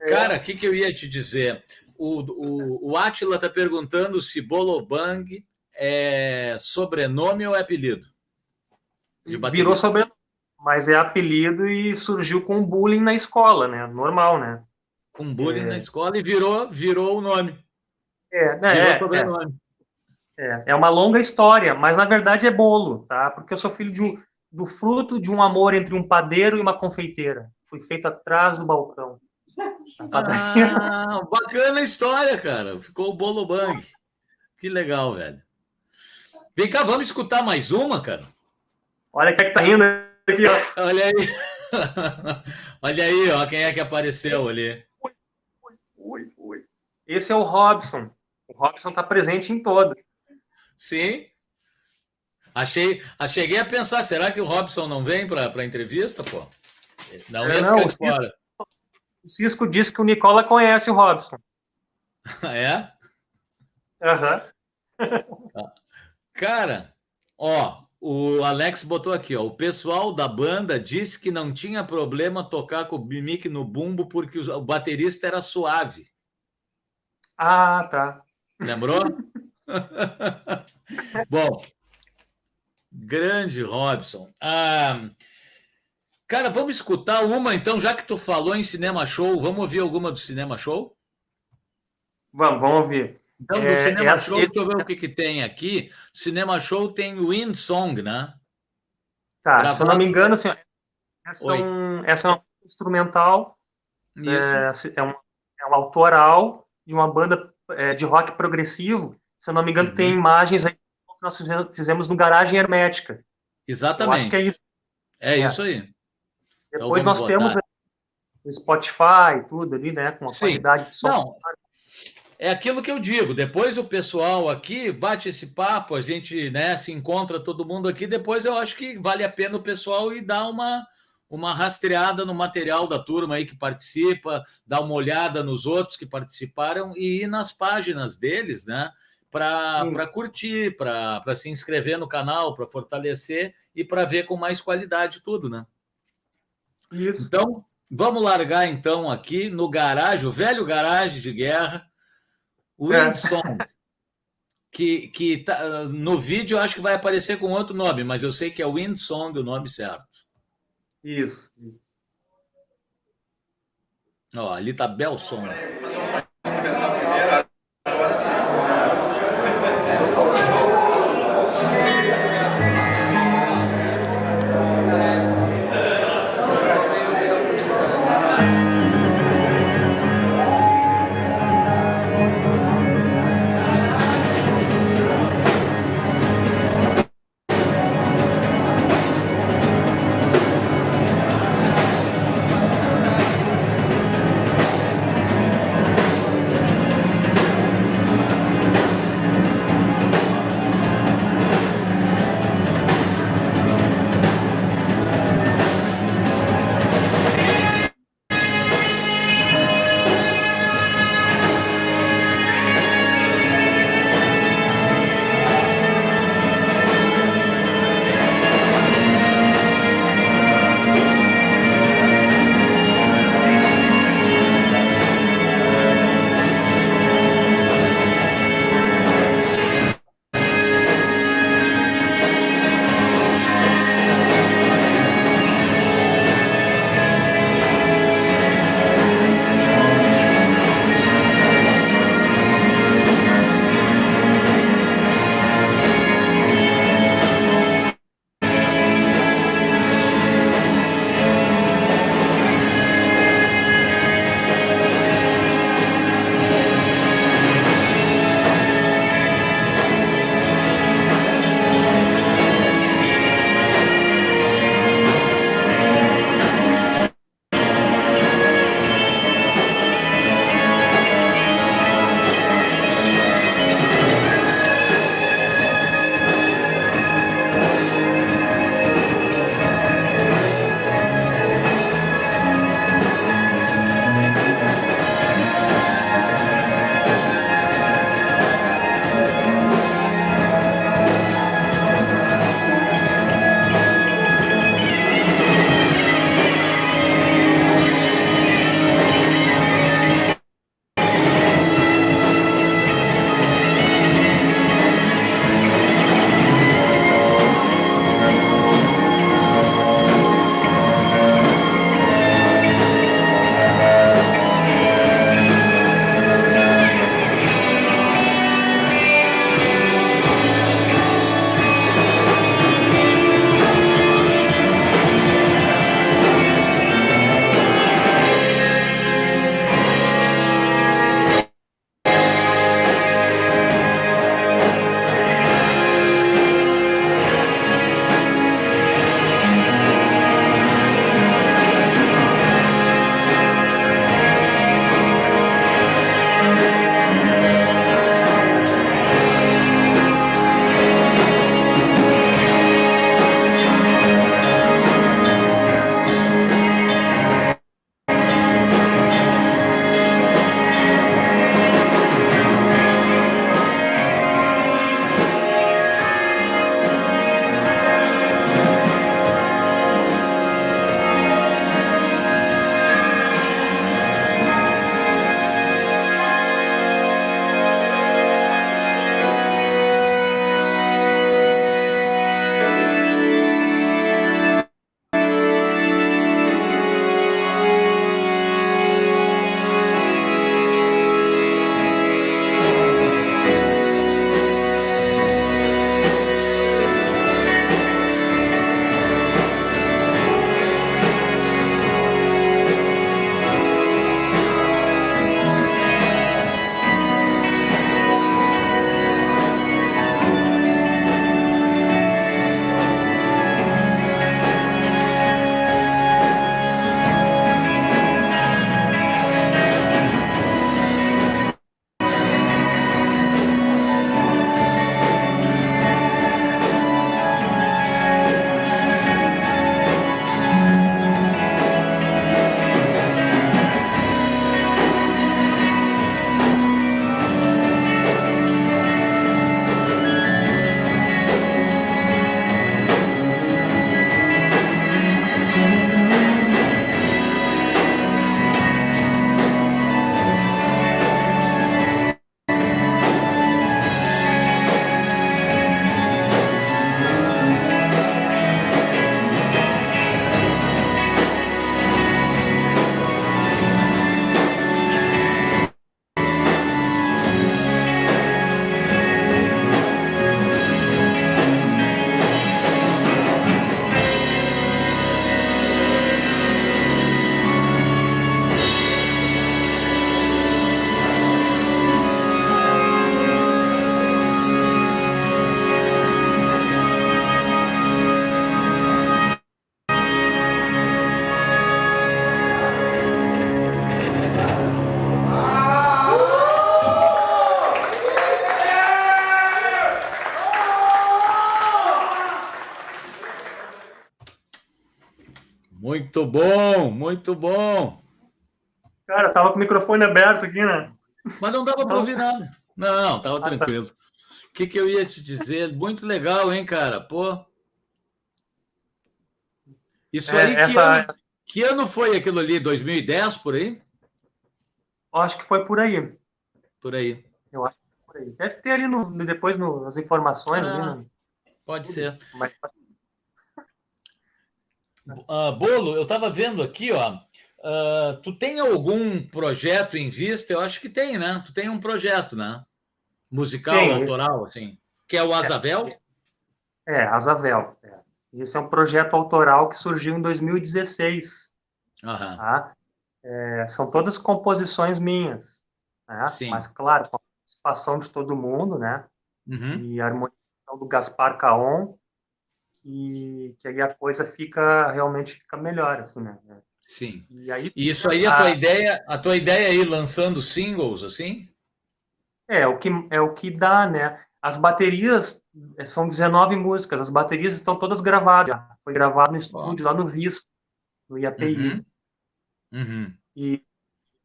É. Cara, o que, que eu ia te dizer? O, o, o Atila tá perguntando se Bolobang é sobrenome ou é apelido? Virou sobrenome, mas é apelido e surgiu com bullying na escola, né? Normal, né? Com bullying é... na escola e virou, virou o nome. É, né? Virou é, sobrenome. É, é uma longa história, mas na verdade é bolo, tá? Porque eu sou filho de do fruto de um amor entre um padeiro e uma confeiteira. Fui feito atrás do balcão. <laughs> Ah, bacana a história, cara. Ficou o bolo bang. Que legal, velho. Vem cá, vamos escutar mais uma, cara? Olha quem é que tá rindo aqui, ó. Olha aí. <laughs> Olha aí, ó, quem é que apareceu ali. Ui, ui, ui. Esse é o Robson. O Robson tá presente em todo. Sim. Achei, cheguei a pensar, será que o Robson não vem para a entrevista, pô? Não é, ia não, ficar de fora. O Cisco disse que o Nicola conhece o Robson. <laughs> é? Aham. Uhum. Cara, ó, o Alex botou aqui, ó. O pessoal da banda disse que não tinha problema tocar com o mic no bumbo porque o baterista era suave. Ah, tá. Lembrou? <laughs> <laughs> Bom, Grande Robson. Ah, cara, vamos escutar uma então, já que tu falou em cinema show, vamos ouvir alguma do cinema show? Vamos, vamos ouvir. Então, do é, cinema é show, deixa eu ver o que, que tem aqui. Cinema show tem Wind Song, né? Tá, Gravado... se eu não me engano, assim, essa, é um, essa é uma instrumental, Isso. É, é, um, é um autoral de uma banda é, de rock progressivo. Se eu não me engano, uhum. tem imagens aí que nós fizemos no Garagem Hermética. Exatamente. É, é, é, isso aí. Depois então, nós botar. temos o Spotify tudo ali, né? Com a Sim. qualidade de som. Não, é aquilo que eu digo. Depois o pessoal aqui bate esse papo, a gente né, se encontra todo mundo aqui. Depois eu acho que vale a pena o pessoal ir dar uma, uma rastreada no material da turma aí que participa, dar uma olhada nos outros que participaram e ir nas páginas deles, né? Para curtir, para se inscrever no canal, para fortalecer e para ver com mais qualidade tudo, né? Isso. Então, vamos largar então aqui no garagem, o velho garagem de guerra Windsong. É. Que, que tá, no vídeo acho que vai aparecer com outro nome, mas eu sei que é Windsong o nome certo. Isso. isso. Ó, ali tá Belson. Muito bom, muito bom. Cara, tava com o microfone aberto aqui, né? Mas não dava para ouvir nada. Não, tava ah, tá. tranquilo. O que, que eu ia te dizer? Muito legal, hein, cara? Pô. Isso é, aí, essa... que, ano, que ano foi aquilo ali? 2010, por aí? Eu acho que foi por aí. Por aí. Eu acho que foi por aí. Deve ter ali no, depois no, nas informações. Ah, ali, né? Pode ser. Mas... Uh, Bolo, eu estava vendo aqui, ó. Uh, tu tem algum projeto em vista? Eu acho que tem, né? Tu tem um projeto, né? Musical, tem, autoral, assim. Que é o Azavel? É, é Azavel. É. Esse é um projeto autoral que surgiu em 2016. Uhum. Tá? É, são todas composições minhas. Né? Mas, claro, com a participação de todo mundo, né? Uhum. E a harmonização do Gaspar Caon, que, que aí a coisa fica realmente fica melhor, assim, né? Sim. E, aí, e isso aí, a, a tua ideia, a tua ideia aí lançando singles, assim? É, o que, é o que dá, né? As baterias é, são 19 músicas, as baterias estão todas gravadas. Foi gravado no estúdio, oh. lá no RIS, no IAPI. Uhum. Uhum. E,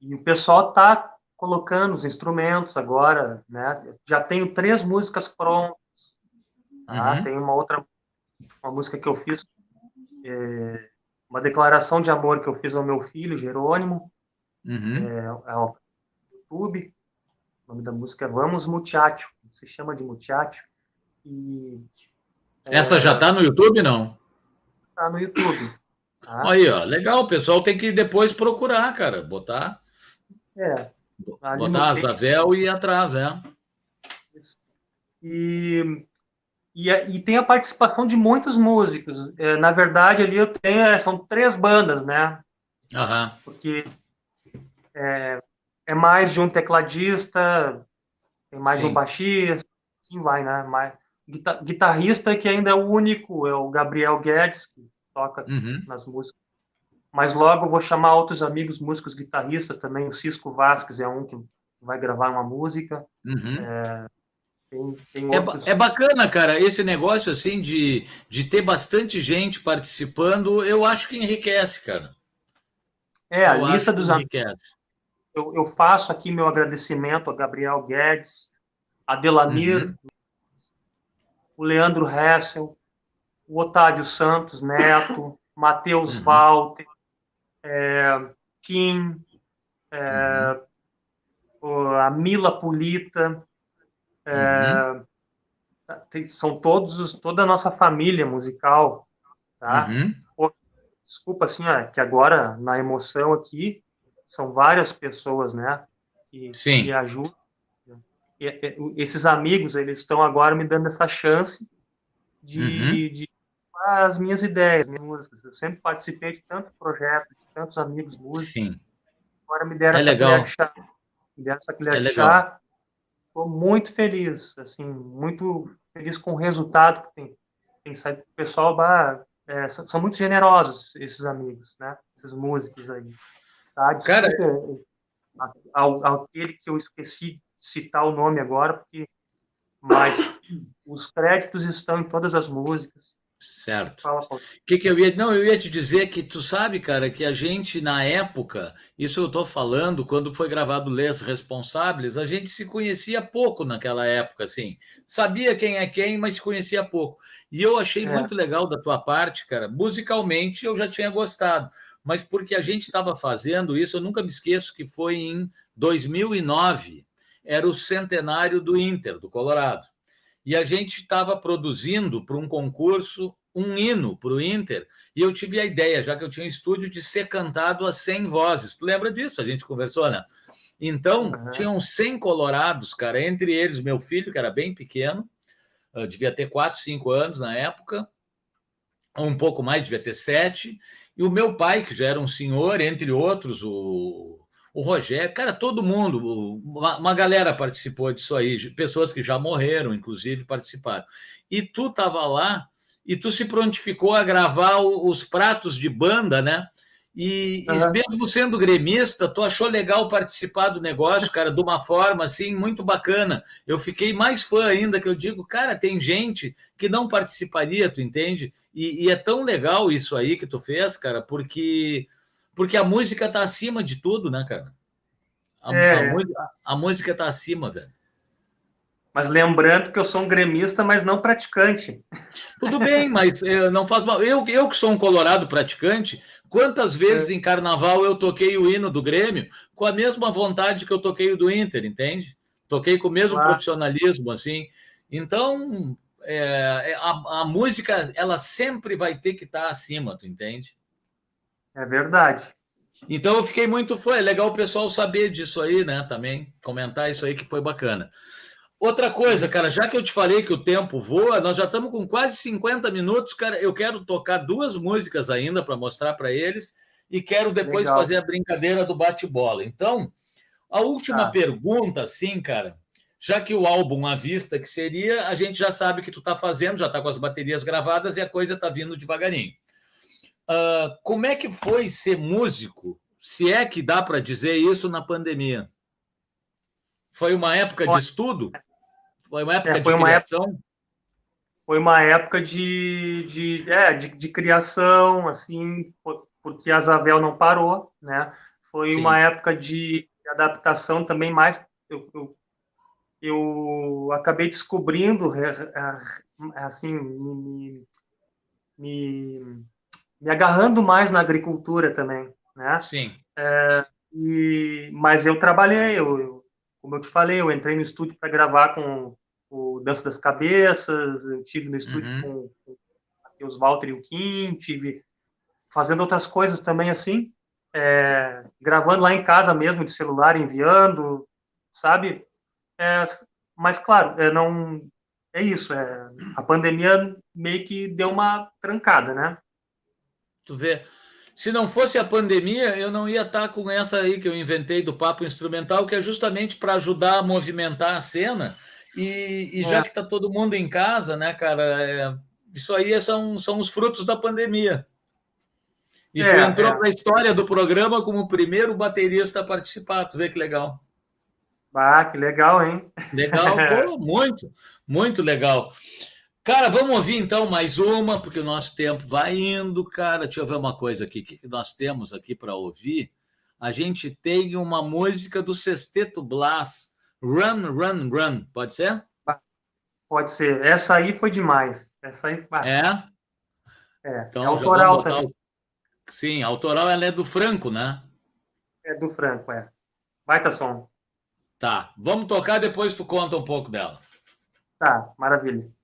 e o pessoal tá colocando os instrumentos agora, né? Já tenho três músicas prontas. Tá? Uhum. Tem uma outra uma música que eu fiz, é, uma declaração de amor que eu fiz ao meu filho, Jerônimo, uhum. é, é o YouTube. O nome da música é Vamos Muchacho, se chama de Muchacho. E, é, Essa já está no YouTube, não? Está no YouTube. Tá? Aí, ó, legal, o pessoal tem que depois procurar, cara, botar. É. Botar Azavel e ir atrás, é. Isso. E e, e, tem a participação de muitos músicos. É, na verdade, ali eu tenho, é, são três bandas, né? Uhum. Porque é, é, mais de um tecladista, tem mais Sim. de um baixista, assim vai, né? Mais, guitarrista que ainda é o único, é o Gabriel Guedes, que toca uhum. nas músicas. Mas logo vou chamar outros amigos músicos guitarristas também, o Cisco Vasques é um que vai gravar uma música. Uhum. É, tem, tem é, é, bacana, cara, esse negócio assim de, de ter bastante gente participando, eu acho que enriquece, cara. É, a eu lista dos amigos. Eu, eu, faço aqui meu agradecimento a Gabriel Guedes, a Delamir, uhum. o Leandro Hessel, o Otávio Santos Neto, <laughs> Matheus uhum. Walter, é, Kim, é, uhum. a Mila Polita, Uhum. É, são todos os, toda a nossa família musical, tá? Uhum. Pô, desculpa, assim, ó, que agora, na emoção aqui, são várias pessoas, né, que, Sim. que ajudam. E, e, esses amigos, eles estão agora me dando essa chance de, uhum. de as minhas ideias, minhas músicas. Eu sempre participei de tantos projetos, de tantos amigos músicos. Sim. Agora me deram é essa legal. colher de chá. Me deram essa colher é de chá Estou muito feliz, assim, muito feliz com o resultado que tem, tem saído. O pessoal é, são muito generosos, esses amigos, né? Esses músicos aí. Tá? Cara, aquele que eu esqueci de citar o nome agora, porque mas os créditos estão em todas as músicas. Certo. O que, que eu ia. Não, eu ia te dizer que tu sabe, cara, que a gente, na época, isso eu estou falando, quando foi gravado Les Responsáveis, a gente se conhecia pouco naquela época, assim. Sabia quem é quem, mas se conhecia pouco. E eu achei é. muito legal da tua parte, cara. Musicalmente eu já tinha gostado, mas porque a gente estava fazendo isso, eu nunca me esqueço que foi em 2009, era o centenário do Inter, do Colorado e a gente estava produzindo para um concurso um hino para o Inter, e eu tive a ideia, já que eu tinha um estúdio, de ser cantado a 100 vozes. Tu lembra disso? A gente conversou, né? Então, uhum. tinham 100 colorados, cara, entre eles meu filho, que era bem pequeno, devia ter 4, 5 anos na época, um pouco mais, devia ter 7, e o meu pai, que já era um senhor, entre outros, o o Rogério, cara, todo mundo, uma, uma, galera participou disso aí, pessoas que já morreram, inclusive, participaram. E tu estava lá e tu se prontificou a gravar os pratos de banda, né? E, uhum. mesmo sendo gremista, tu achou legal participar do negócio, cara, de uma forma assim muito bacana. Eu fiquei mais fã ainda que eu digo, cara, tem gente que não participaria, tu entende? E, e, é tão legal isso aí que tu fez, cara, porque, porque a música tá acima de tudo, né, cara? A, é. a, a, música tá acima, velho. Mas lembrando que eu sou um gremista, mas não praticante. Tudo bem, mas não faz mal. Eu, eu que sou um colorado praticante, quantas vezes é. em carnaval eu toquei o hino do Grêmio com a mesma vontade que eu toquei o do Inter, entende? Toquei com o mesmo claro. profissionalismo, assim. Então, é, a, a, música, ela sempre vai ter que estar tá acima, tu entende? É verdade. Então eu fiquei muito foi legal o pessoal saber disso aí, né? Também comentar isso aí que foi bacana. Outra coisa, cara, já que eu te falei que o tempo voa, nós já estamos com quase 50 minutos, cara. Eu quero tocar duas músicas ainda para mostrar para eles e quero depois Legal. fazer a brincadeira do bate-bola. Então, a última tá. pergunta, sim, cara, já que o álbum à vista que seria, a gente já sabe que tu está fazendo, já está com as baterias gravadas e a coisa está vindo devagarinho. Uh, como é que foi ser músico, se é que dá para dizer isso na pandemia? Foi uma época de estudo? Foi uma época é, foi de uma criação? Época, foi uma época de, de, é, de, de, criação, assim, porque a Zavel não parou, né? Foi Sim. uma época de adaptação também mais... Eu, eu, eu acabei descobrindo, assim, me, me, me agarrando mais na agricultura também, né? Sim. É, e, mas eu trabalhei, eu, eu como eu te falei, eu entrei no estúdio para gravar com o Dança das Cabeças, eu tive no estúdio uhum. com, com o Matheus Walter e o Kim, tive fazendo outras coisas também assim, é, gravando lá em casa mesmo, de celular, enviando, sabe? É, mas, claro, é, não, é isso, é, a pandemia meio que deu uma trancada, né? Tu vê, se não fosse a pandemia, eu não ia estar com essa aí que eu inventei do papo instrumental, que é justamente para ajudar a movimentar a cena. E, e já é. que está todo mundo em casa, né, cara, é, isso aí são, são os frutos da pandemia. E é, tu entrou é. na história do programa como o primeiro baterista a participar. Tu vê que legal. Ah, que legal, hein? Legal, <laughs> pô, muito, muito legal. Cara, vamos ouvir então mais uma, porque o nosso tempo vai indo, cara. Deixa eu ver uma coisa aqui. O que nós temos aqui para ouvir? A gente tem uma música do Sexteto Blas, Run, Run, Run. Pode ser? Pode ser. Essa aí foi demais. Essa aí. É? É. Então, é autoral também. O... Sim, autoral ela é do Franco, né? É do Franco, é. Baita som. Tá. Vamos tocar, depois tu conta um pouco dela. Tá, maravilha.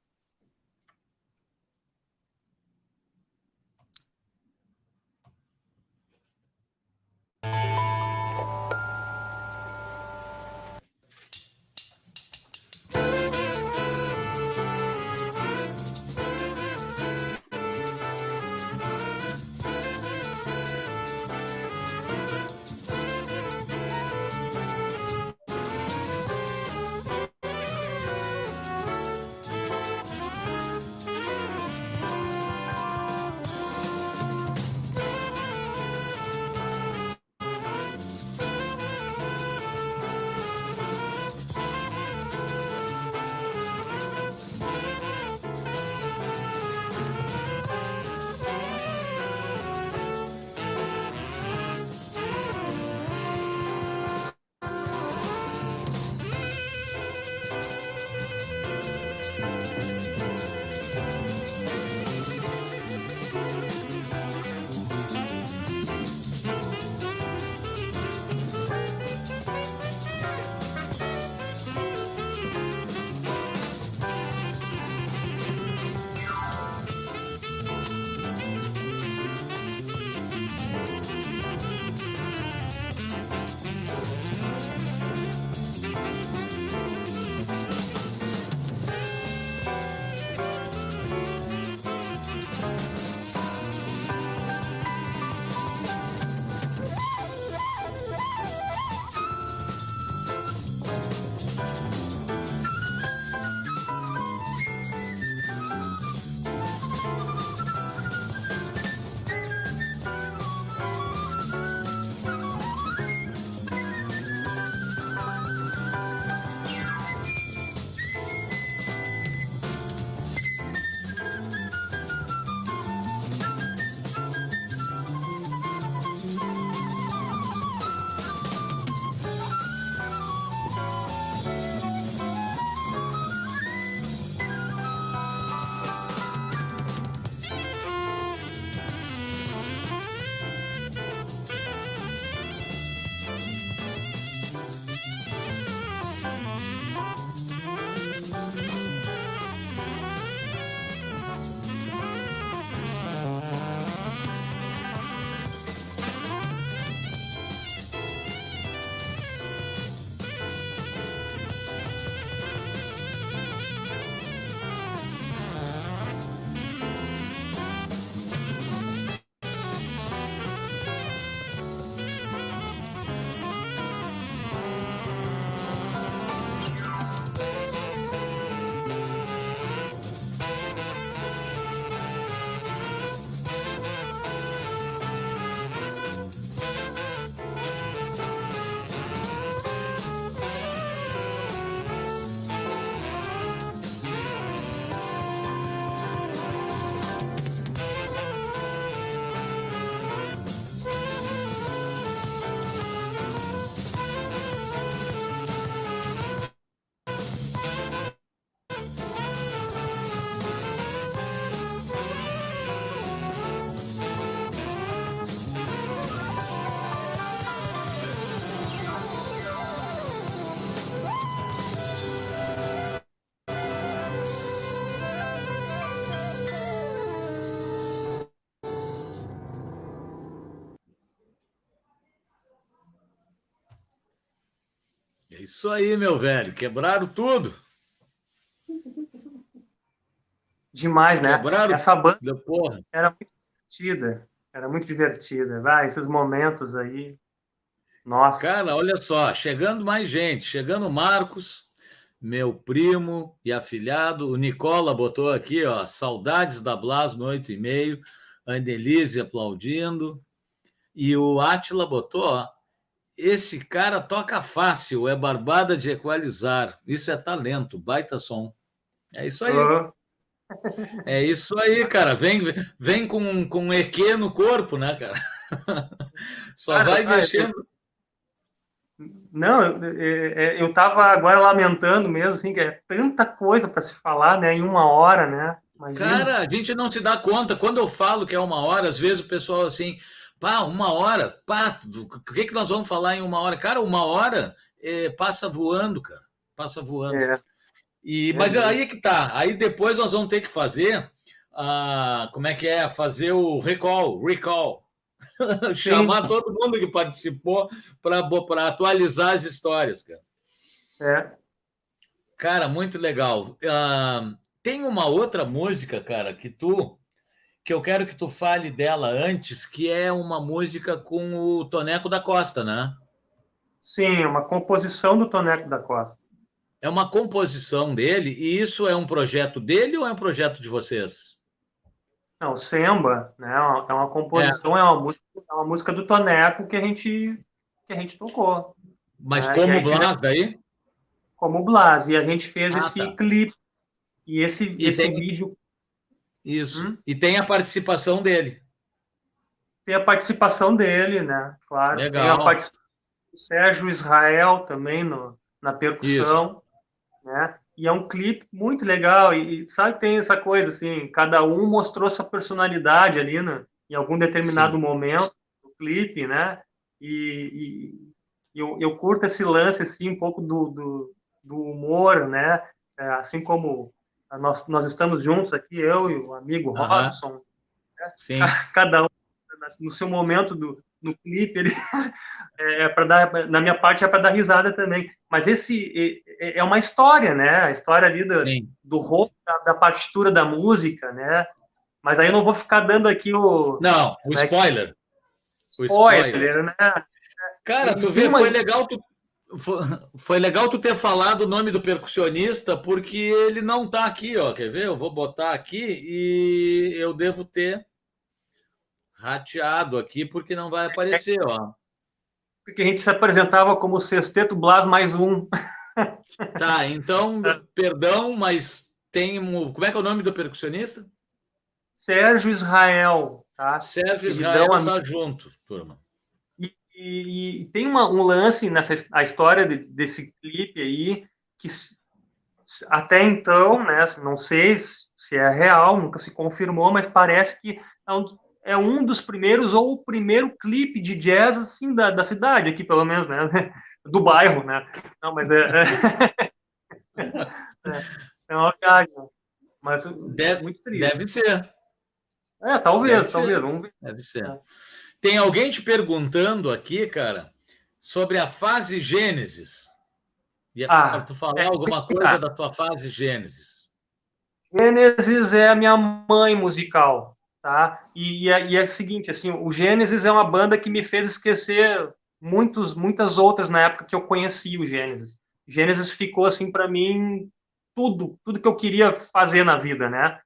Isso aí, meu velho. Quebraram tudo. Demais, né? Quebraram Essa banda porra. era muito divertida. Era muito divertida. Vai, esses momentos aí. Nossa. Cara, olha só, chegando mais gente, chegando o Marcos, meu primo e afilhado, o Nicola botou aqui, ó, saudades da Blas no 8 e meio, a Annelise aplaudindo, e o Átila botou, ó, esse cara toca fácil, é barbada de equalizar, isso é talento, baita som. É isso aí. Uhum. É isso aí, cara. Vem, vem com, com um EQ no corpo, né, cara? <laughs> Só cara, vai mexendo. Não, eu estava agora lamentando mesmo, assim, que é tanta coisa para se falar, né, em uma hora, né? Imagina. Cara, a gente não se dá conta. Quando eu falo que é uma hora, às vezes o pessoal assim, pá, uma hora, pá, o que, que nós vamos falar em uma hora? Cara, uma hora é, passa voando, cara, passa voando. É. E, é mas aí é que tá. Aí depois nós vamos ter que fazer, ah, como é que é? Fazer o recall, recall. <laughs> Chamar todo mundo que participou para atualizar as histórias, cara. É. Cara, muito legal. Uh, tem uma outra música, cara, que tu que eu quero que tu fale dela antes, que é uma música com o Toneco da Costa, né? Sim, uma composição do Toneco da Costa. É uma composição dele, e isso é um projeto dele ou é um projeto de vocês? Não, Semba, né? É uma composição, é, é uma, música, é uma música do Toneco que a gente, que a gente tocou. Mas né? como Blas daí? Como Blas, e a gente fez ah, esse tá. clipe. E esse, e esse tem... vídeo. Isso. Hum? E tem a participação dele. Tem a participação dele, né? Claro. Legal. Tem a participação do Sérgio Israel também no, na percussão. Isso né? E é um clipe muito legal e, sabe tem essa coisa assim, cada um mostrou sua personalidade ali, né? Em algum determinado Sim. momento do clipe, né? E, e eu, eu, curto esse lance assim um pouco do, do, do humor, né? É, assim como nós, nós estamos juntos aqui, eu e o amigo Robson, né? Sim. <laughs> cada um no seu momento do, no clipe, ele <laughs> é, é para dar, na minha parte é para dar risada também. Mas esse é, é, uma história, né? A história ali do, do roubo da, da, partitura da música, né? Mas aí eu não vou ficar dando aqui o. Não, o né, spoiler. O spoiler, spoiler, né? Cara, tu vê, foi legal tu, foi legal tu ter falado o nome do percussionista, porque ele não tá aqui, ó. Quer ver? Eu vou botar aqui e eu devo ter rateado aqui porque não vai aparecer, ó. Porque a gente se apresentava como Sexteto Blas mais um. <laughs> Tá, então, <laughs> perdão, mas tem. Como é que é o nome do percussionista? Sérgio Israel. Tá? Sérgio Israel tá junto, turma. E, e, tem uma, um lance nessa a história de, desse clipe aí que até então, né, não sei se é real, nunca se confirmou, mas parece que é um, é um dos primeiros, ou o primeiro clipe de jazz, assim, da, da cidade, aqui, pelo menos, né? <laughs> Do bairro, né? Não, mas é... É, <laughs> é, uma viagem, mas deve, muito triste. Deve ser. É, talvez, deve talvez, ser. vamos ver. Deve ser. É. Tem alguém te perguntando aqui, cara, sobre a fase Gênesis. E ah, tu falar é, alguma coisa da tua fase Gênesis. Gênesis é a minha mãe musical tá? E, e, é, e é o seguinte, assim, o Gênesis é uma banda que me fez esquecer muitos, muitas outras na época que eu conheci o Gênesis. Gênesis ficou assim para mim tudo, tudo que eu queria fazer na vida, né?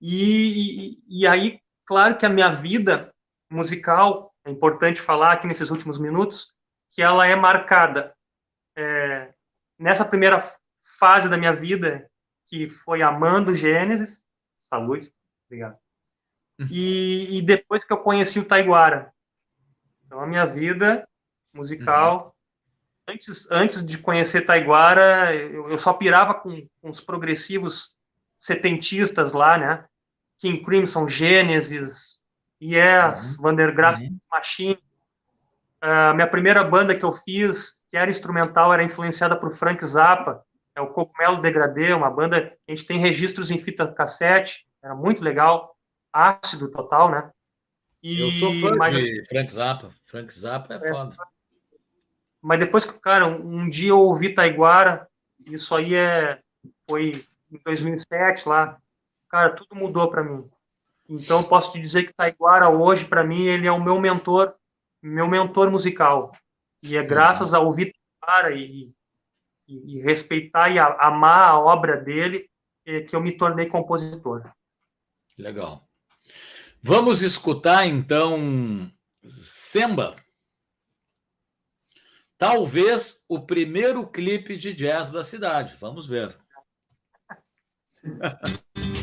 E, e, e, aí, claro que a minha vida musical é importante falar aqui nesses últimos minutos que ela é marcada é, nessa primeira fase da minha vida que foi amando Gênesis. Saúde, obrigado e, e, depois que eu conheci o Taiguara. Então, a minha vida musical, uhum. antes, antes de conhecer Taiguara, eu, eu só pirava com, com, os progressivos setentistas lá, né? King Crimson, Genesis, Yes, uhum. Vandergraaf uhum. Machine. A uh, minha primeira banda que eu fiz, que era instrumental, era influenciada por Frank Zappa, é o Cogumelo Degradê, uma banda, a gente tem registros em fita cassete, era muito legal ácido total, né? E, eu sou fã mas, de Frank Zappa. Frank Zappa é, é foda. mas depois que, cara, um, um dia eu ouvi Taiguara, isso aí é, foi em 2007 lá, cara, tudo mudou para mim. Então, posso te dizer que Taiguara hoje, para mim, ele é o meu mentor, meu mentor musical. E é graças a ouvir Taiguara e, e, e respeitar e a, amar a obra dele que eu me tornei compositor. Legal. Vamos escutar então Semba. Talvez o primeiro clipe de jazz da cidade. Vamos ver. <laughs>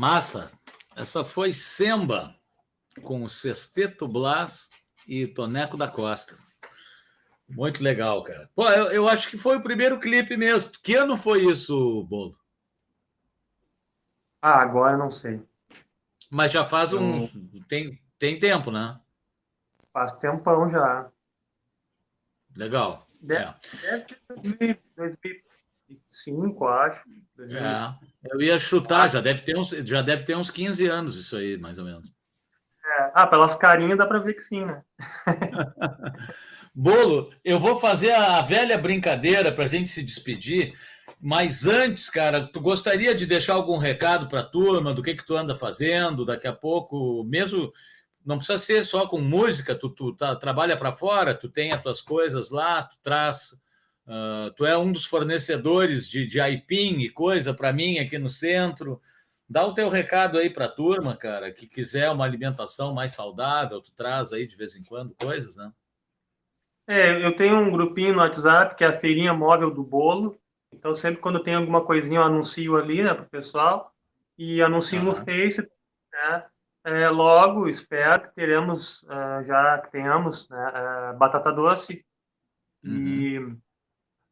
Massa. Essa foi Semba com o Sexteto Blas e Toneco da Costa. Muito legal, cara. Pô, eu, eu acho que foi o primeiro clipe mesmo. Que ano foi isso, Bolo? Ah, agora não sei. Mas já faz um. Tem, tem tempo, né? Faz tempão já. Legal. Deve, é. deve 2005, acho. 2000. É. Eu ia chutar, já deve, ter uns, já deve ter uns 15 anos isso aí, mais ou menos. É. Ah, pelas carinhas dá para ver que sim, né? <laughs> Bolo, eu vou fazer a velha brincadeira para a gente se despedir, mas antes, cara, tu gostaria de deixar algum recado para a turma do que que tu anda fazendo daqui a pouco, mesmo não precisa ser só com música, tu, tu tá, trabalha para fora, tu tem as tuas coisas lá, tu traz, uh, tu é um dos fornecedores de, de aipim e coisa para mim aqui no centro. Dá o teu recado aí para a turma, cara, que quiser uma alimentação mais saudável, tu traz aí de vez em quando coisas, né? É, eu tenho um grupinho no WhatsApp que é a Feirinha Móvel do Bolo. Então, sempre quando tem alguma coisinha, eu anuncio ali, né, para o pessoal. E anuncio uhum. no Face, né? É, logo, espero que teremos, uh, já que tenhamos né, uh, batata doce uhum. e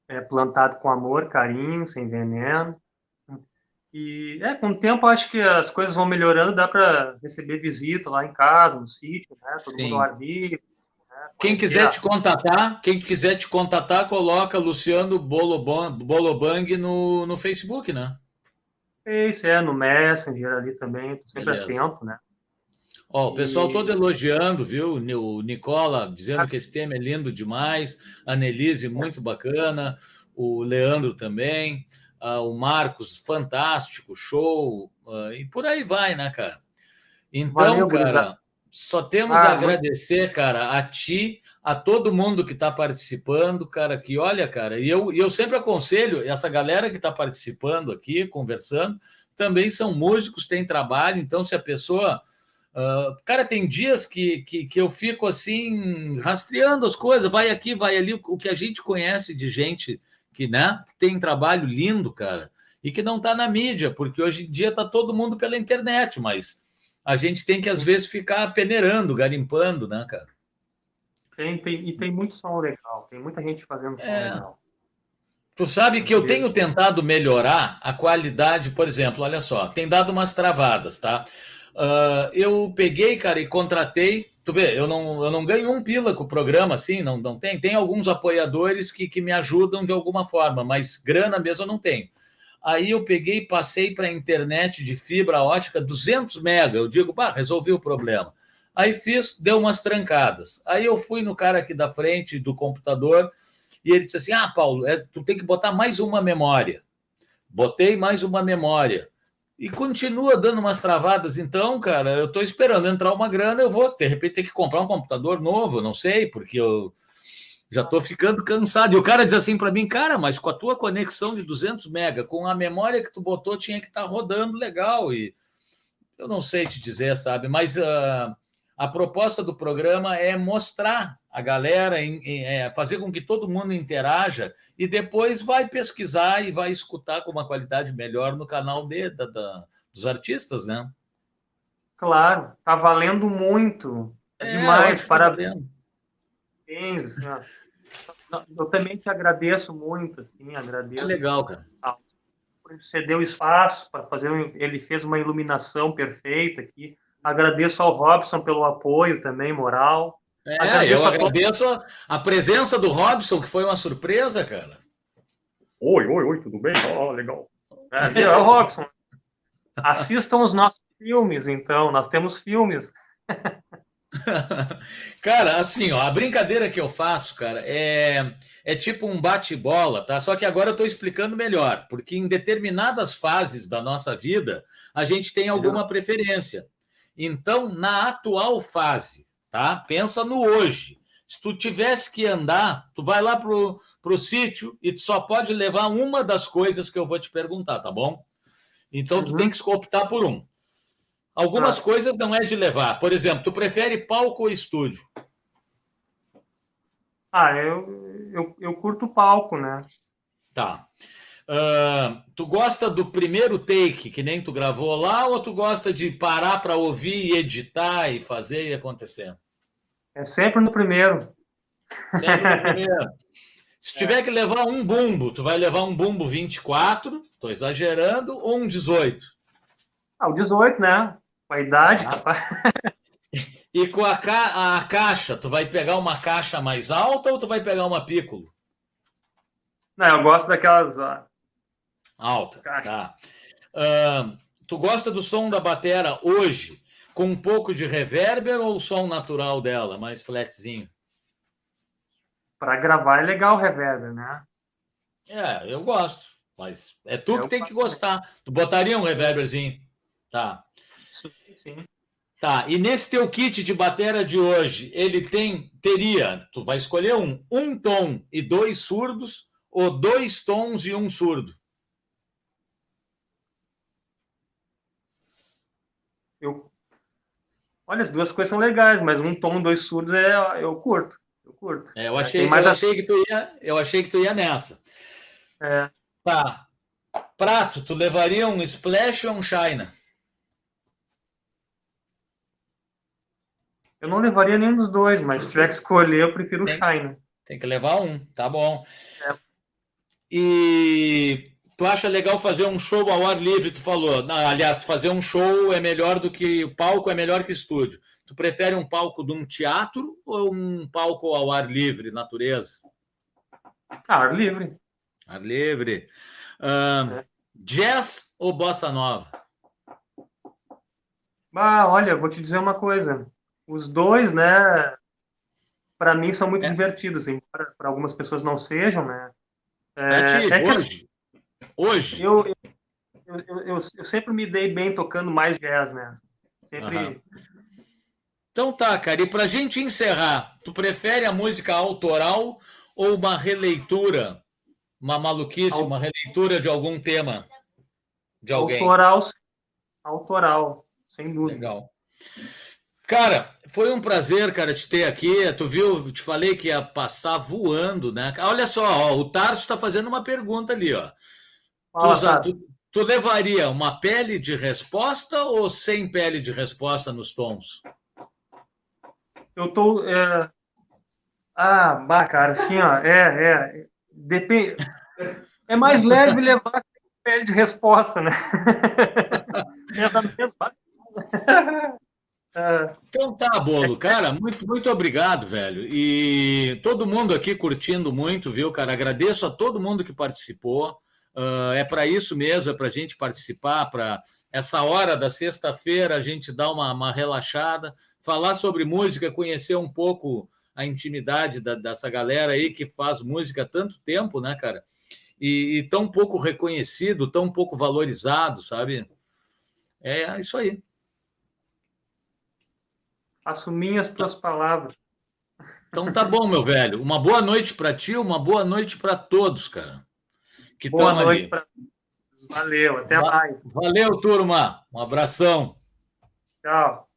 é, plantado com amor, carinho, sem veneno. E é, com o tempo acho que as coisas vão melhorando, dá para receber visita lá em casa, no sítio, né? Todo Sim. mundo ao ar livre, quem quiser te contatar, quem quiser te contatar, coloca Luciano Bolobang no, no Facebook, né? Isso, é, no Messenger ali também, tô sempre Beleza. atento, né? Ó, o pessoal e... todo elogiando, viu? O Nicola dizendo que esse tema é lindo demais, a Nelise muito bacana, o Leandro também, uh, o Marcos, fantástico, show, uh, e por aí vai, né, cara? Então, Valeu, cara, só temos ah, a agradecer, muito... cara, a ti, a todo mundo que está participando, cara, que olha, cara, e eu, e eu sempre aconselho, essa galera que está participando aqui, conversando, também são músicos, têm trabalho, então se a pessoa. Uh, cara, tem dias que, que, que, eu fico assim, rastreando as coisas, vai aqui, vai ali, o que a gente conhece de gente que, né, que tem trabalho lindo, cara, e que não está na mídia, porque hoje em dia está todo mundo pela internet, mas a gente tem que, às vezes, ficar peneirando, garimpando, né, cara? Tem, tem, e tem muito som legal, tem muita gente fazendo som é. legal. Tu sabe que eu tenho tentado melhorar a qualidade, por exemplo, olha só, tem dado umas travadas, tá? Uh, eu peguei, cara, e contratei. Tu vê, eu não, eu não ganho um pila com o programa, assim, não, não tem. Tem alguns apoiadores que, que me ajudam de alguma forma, mas grana mesmo eu não tenho. Aí eu peguei e passei para a internet de fibra ótica 200 mega. Eu digo, bah, resolvi o problema. Aí fiz, deu umas trancadas. Aí eu fui no cara aqui da frente do computador e ele disse assim: Ah, Paulo, é, tu tem que botar mais uma memória. Botei mais uma memória. E continua dando umas travadas. Então, cara, eu estou esperando entrar uma grana, eu vou, de repente, ter que comprar um computador novo, não sei, porque eu já estou ficando cansado. E o cara diz assim para mim, cara, mas com a tua conexão de 200 mega, com a memória que tu botou, tinha que estar tá rodando legal. E eu não sei te dizer, sabe? Mas uh, a proposta do programa é mostrar a galera, em, em, é, fazer com que todo mundo interaja e depois vai pesquisar e vai escutar com uma qualidade melhor no canal de, da, da, dos artistas, né? Claro, tá valendo muito. É, demais, tá parabéns. Parabéns. Eu também te agradeço muito, assim, agradeço. É legal, cara. Você deu espaço para fazer, ele fez uma iluminação perfeita aqui. Agradeço ao Robson pelo apoio também, moral. É, agradeço eu agradeço a, a, presença do Robson, que foi uma surpresa, cara. Oi, oi, oi, tudo bem? Oh, legal. É, é o Robson. Assistam os nossos filmes, então. Nós temos filmes. <laughs> cara, assim, ó, a brincadeira que eu faço, cara, é, é tipo um bate-bola, tá? Só que agora eu estou explicando melhor, porque em determinadas fases da nossa vida a gente tem alguma preferência. Então, na atual fase, tá? Pensa no hoje. Se tu tivesse que andar, tu vai lá pro, pro sítio e tu só pode levar uma das coisas que eu vou te perguntar, tá bom? Então, tu uhum. tem que optar por um. Algumas ah. coisas não é de levar. Por exemplo, tu prefere palco ou estúdio? Ah, eu, eu, eu curto palco, né? Tá. Uh, tu gosta do primeiro take, que nem tu gravou lá, ou tu gosta de parar para ouvir e editar e fazer e acontecer? É sempre no primeiro. Sempre no primeiro. <laughs> Se tiver que levar um bumbo, tu vai levar um bumbo 24, estou exagerando, ou um 18? Ah, o 18, né? Com a idade, ah. E com a, ca a caixa, tu vai pegar uma caixa mais alta ou tu vai pegar uma piccolo? Não, eu gosto daquelas. Ó... Alta, tá. Uh, tu gosta do som da batera hoje com um pouco de reverber ou o som natural dela, mais flatzinho? Para gravar é legal o reverber, né? É, eu gosto, mas é tu eu que tem que gostar. Tu botaria um reverberzinho, tá? Sim. Tá, e nesse teu kit de bateria de hoje, ele tem, teria, tu vai escolher um, um tom e dois surdos, ou dois tons e um surdo? Eu, olha, as duas coisas são legais, mas um tom, dois surdos é, eu curto. Eu curto. É, eu achei, mais eu, achei que tu ia, eu achei que tu ia nessa. É. Tá. Prato, tu levaria um splash ou um china? Eu não levaria nenhum dos dois, mas se tiver que escolher, eu prefiro tem, o China. Tem que levar um, tá bom. É. E tu acha legal fazer um show ao ar livre? Tu falou, não, aliás, fazer um show é melhor do que o palco é melhor que estúdio. Tu prefere um palco de um teatro ou um palco ao ar livre, natureza? Ar livre. Ar livre. é. Jazz ou bossa nova? Ah, olha, vou te dizer uma coisa os dois, né, para mim são muito é. divertidos, embora para algumas pessoas não sejam, né? É, é que, hoje, hoje. Eu, eu, eu, eu, sempre me dei bem tocando mais jazz, né? Sempre. Uhum. Então tá, cara. E para gente encerrar, tu prefere a música autoral ou uma releitura, uma maluquice, uma releitura de algum tema de alguém? Autoral, autoral, sem dúvida. Legal. Cara, foi um prazer, cara, te ter aqui. Tu viu, te falei que ia passar voando, né? Olha só, ó, o Tarso está fazendo uma pergunta ali, ó. Fala, tu, tu, tu, levaria uma pele de resposta ou sem pele de resposta nos tons? Eu tô. É... Ah, bah, cara, assim, ó, é, é. Depende. É mais leve levar pele de resposta, né? <laughs> <laughs> é então tá, Bolo. Cara, muito, muito obrigado, velho. E todo mundo aqui curtindo muito, viu, cara? Agradeço a todo mundo que participou. Uh, é para isso mesmo, é para a gente participar, para essa hora da sexta-feira a gente dar uma, uma, relaxada, falar sobre música, conhecer um pouco a intimidade da, dessa galera aí que faz música há tanto tempo, né, cara? E, e tão pouco reconhecido, tão pouco valorizado, sabe? É isso aí assumir as tuas palavras. Então tá bom, meu velho. Uma boa noite para ti, uma boa noite para todos, cara. Que boa noite para Valeu, até mais. Valeu, turma. Um abração. Tchau.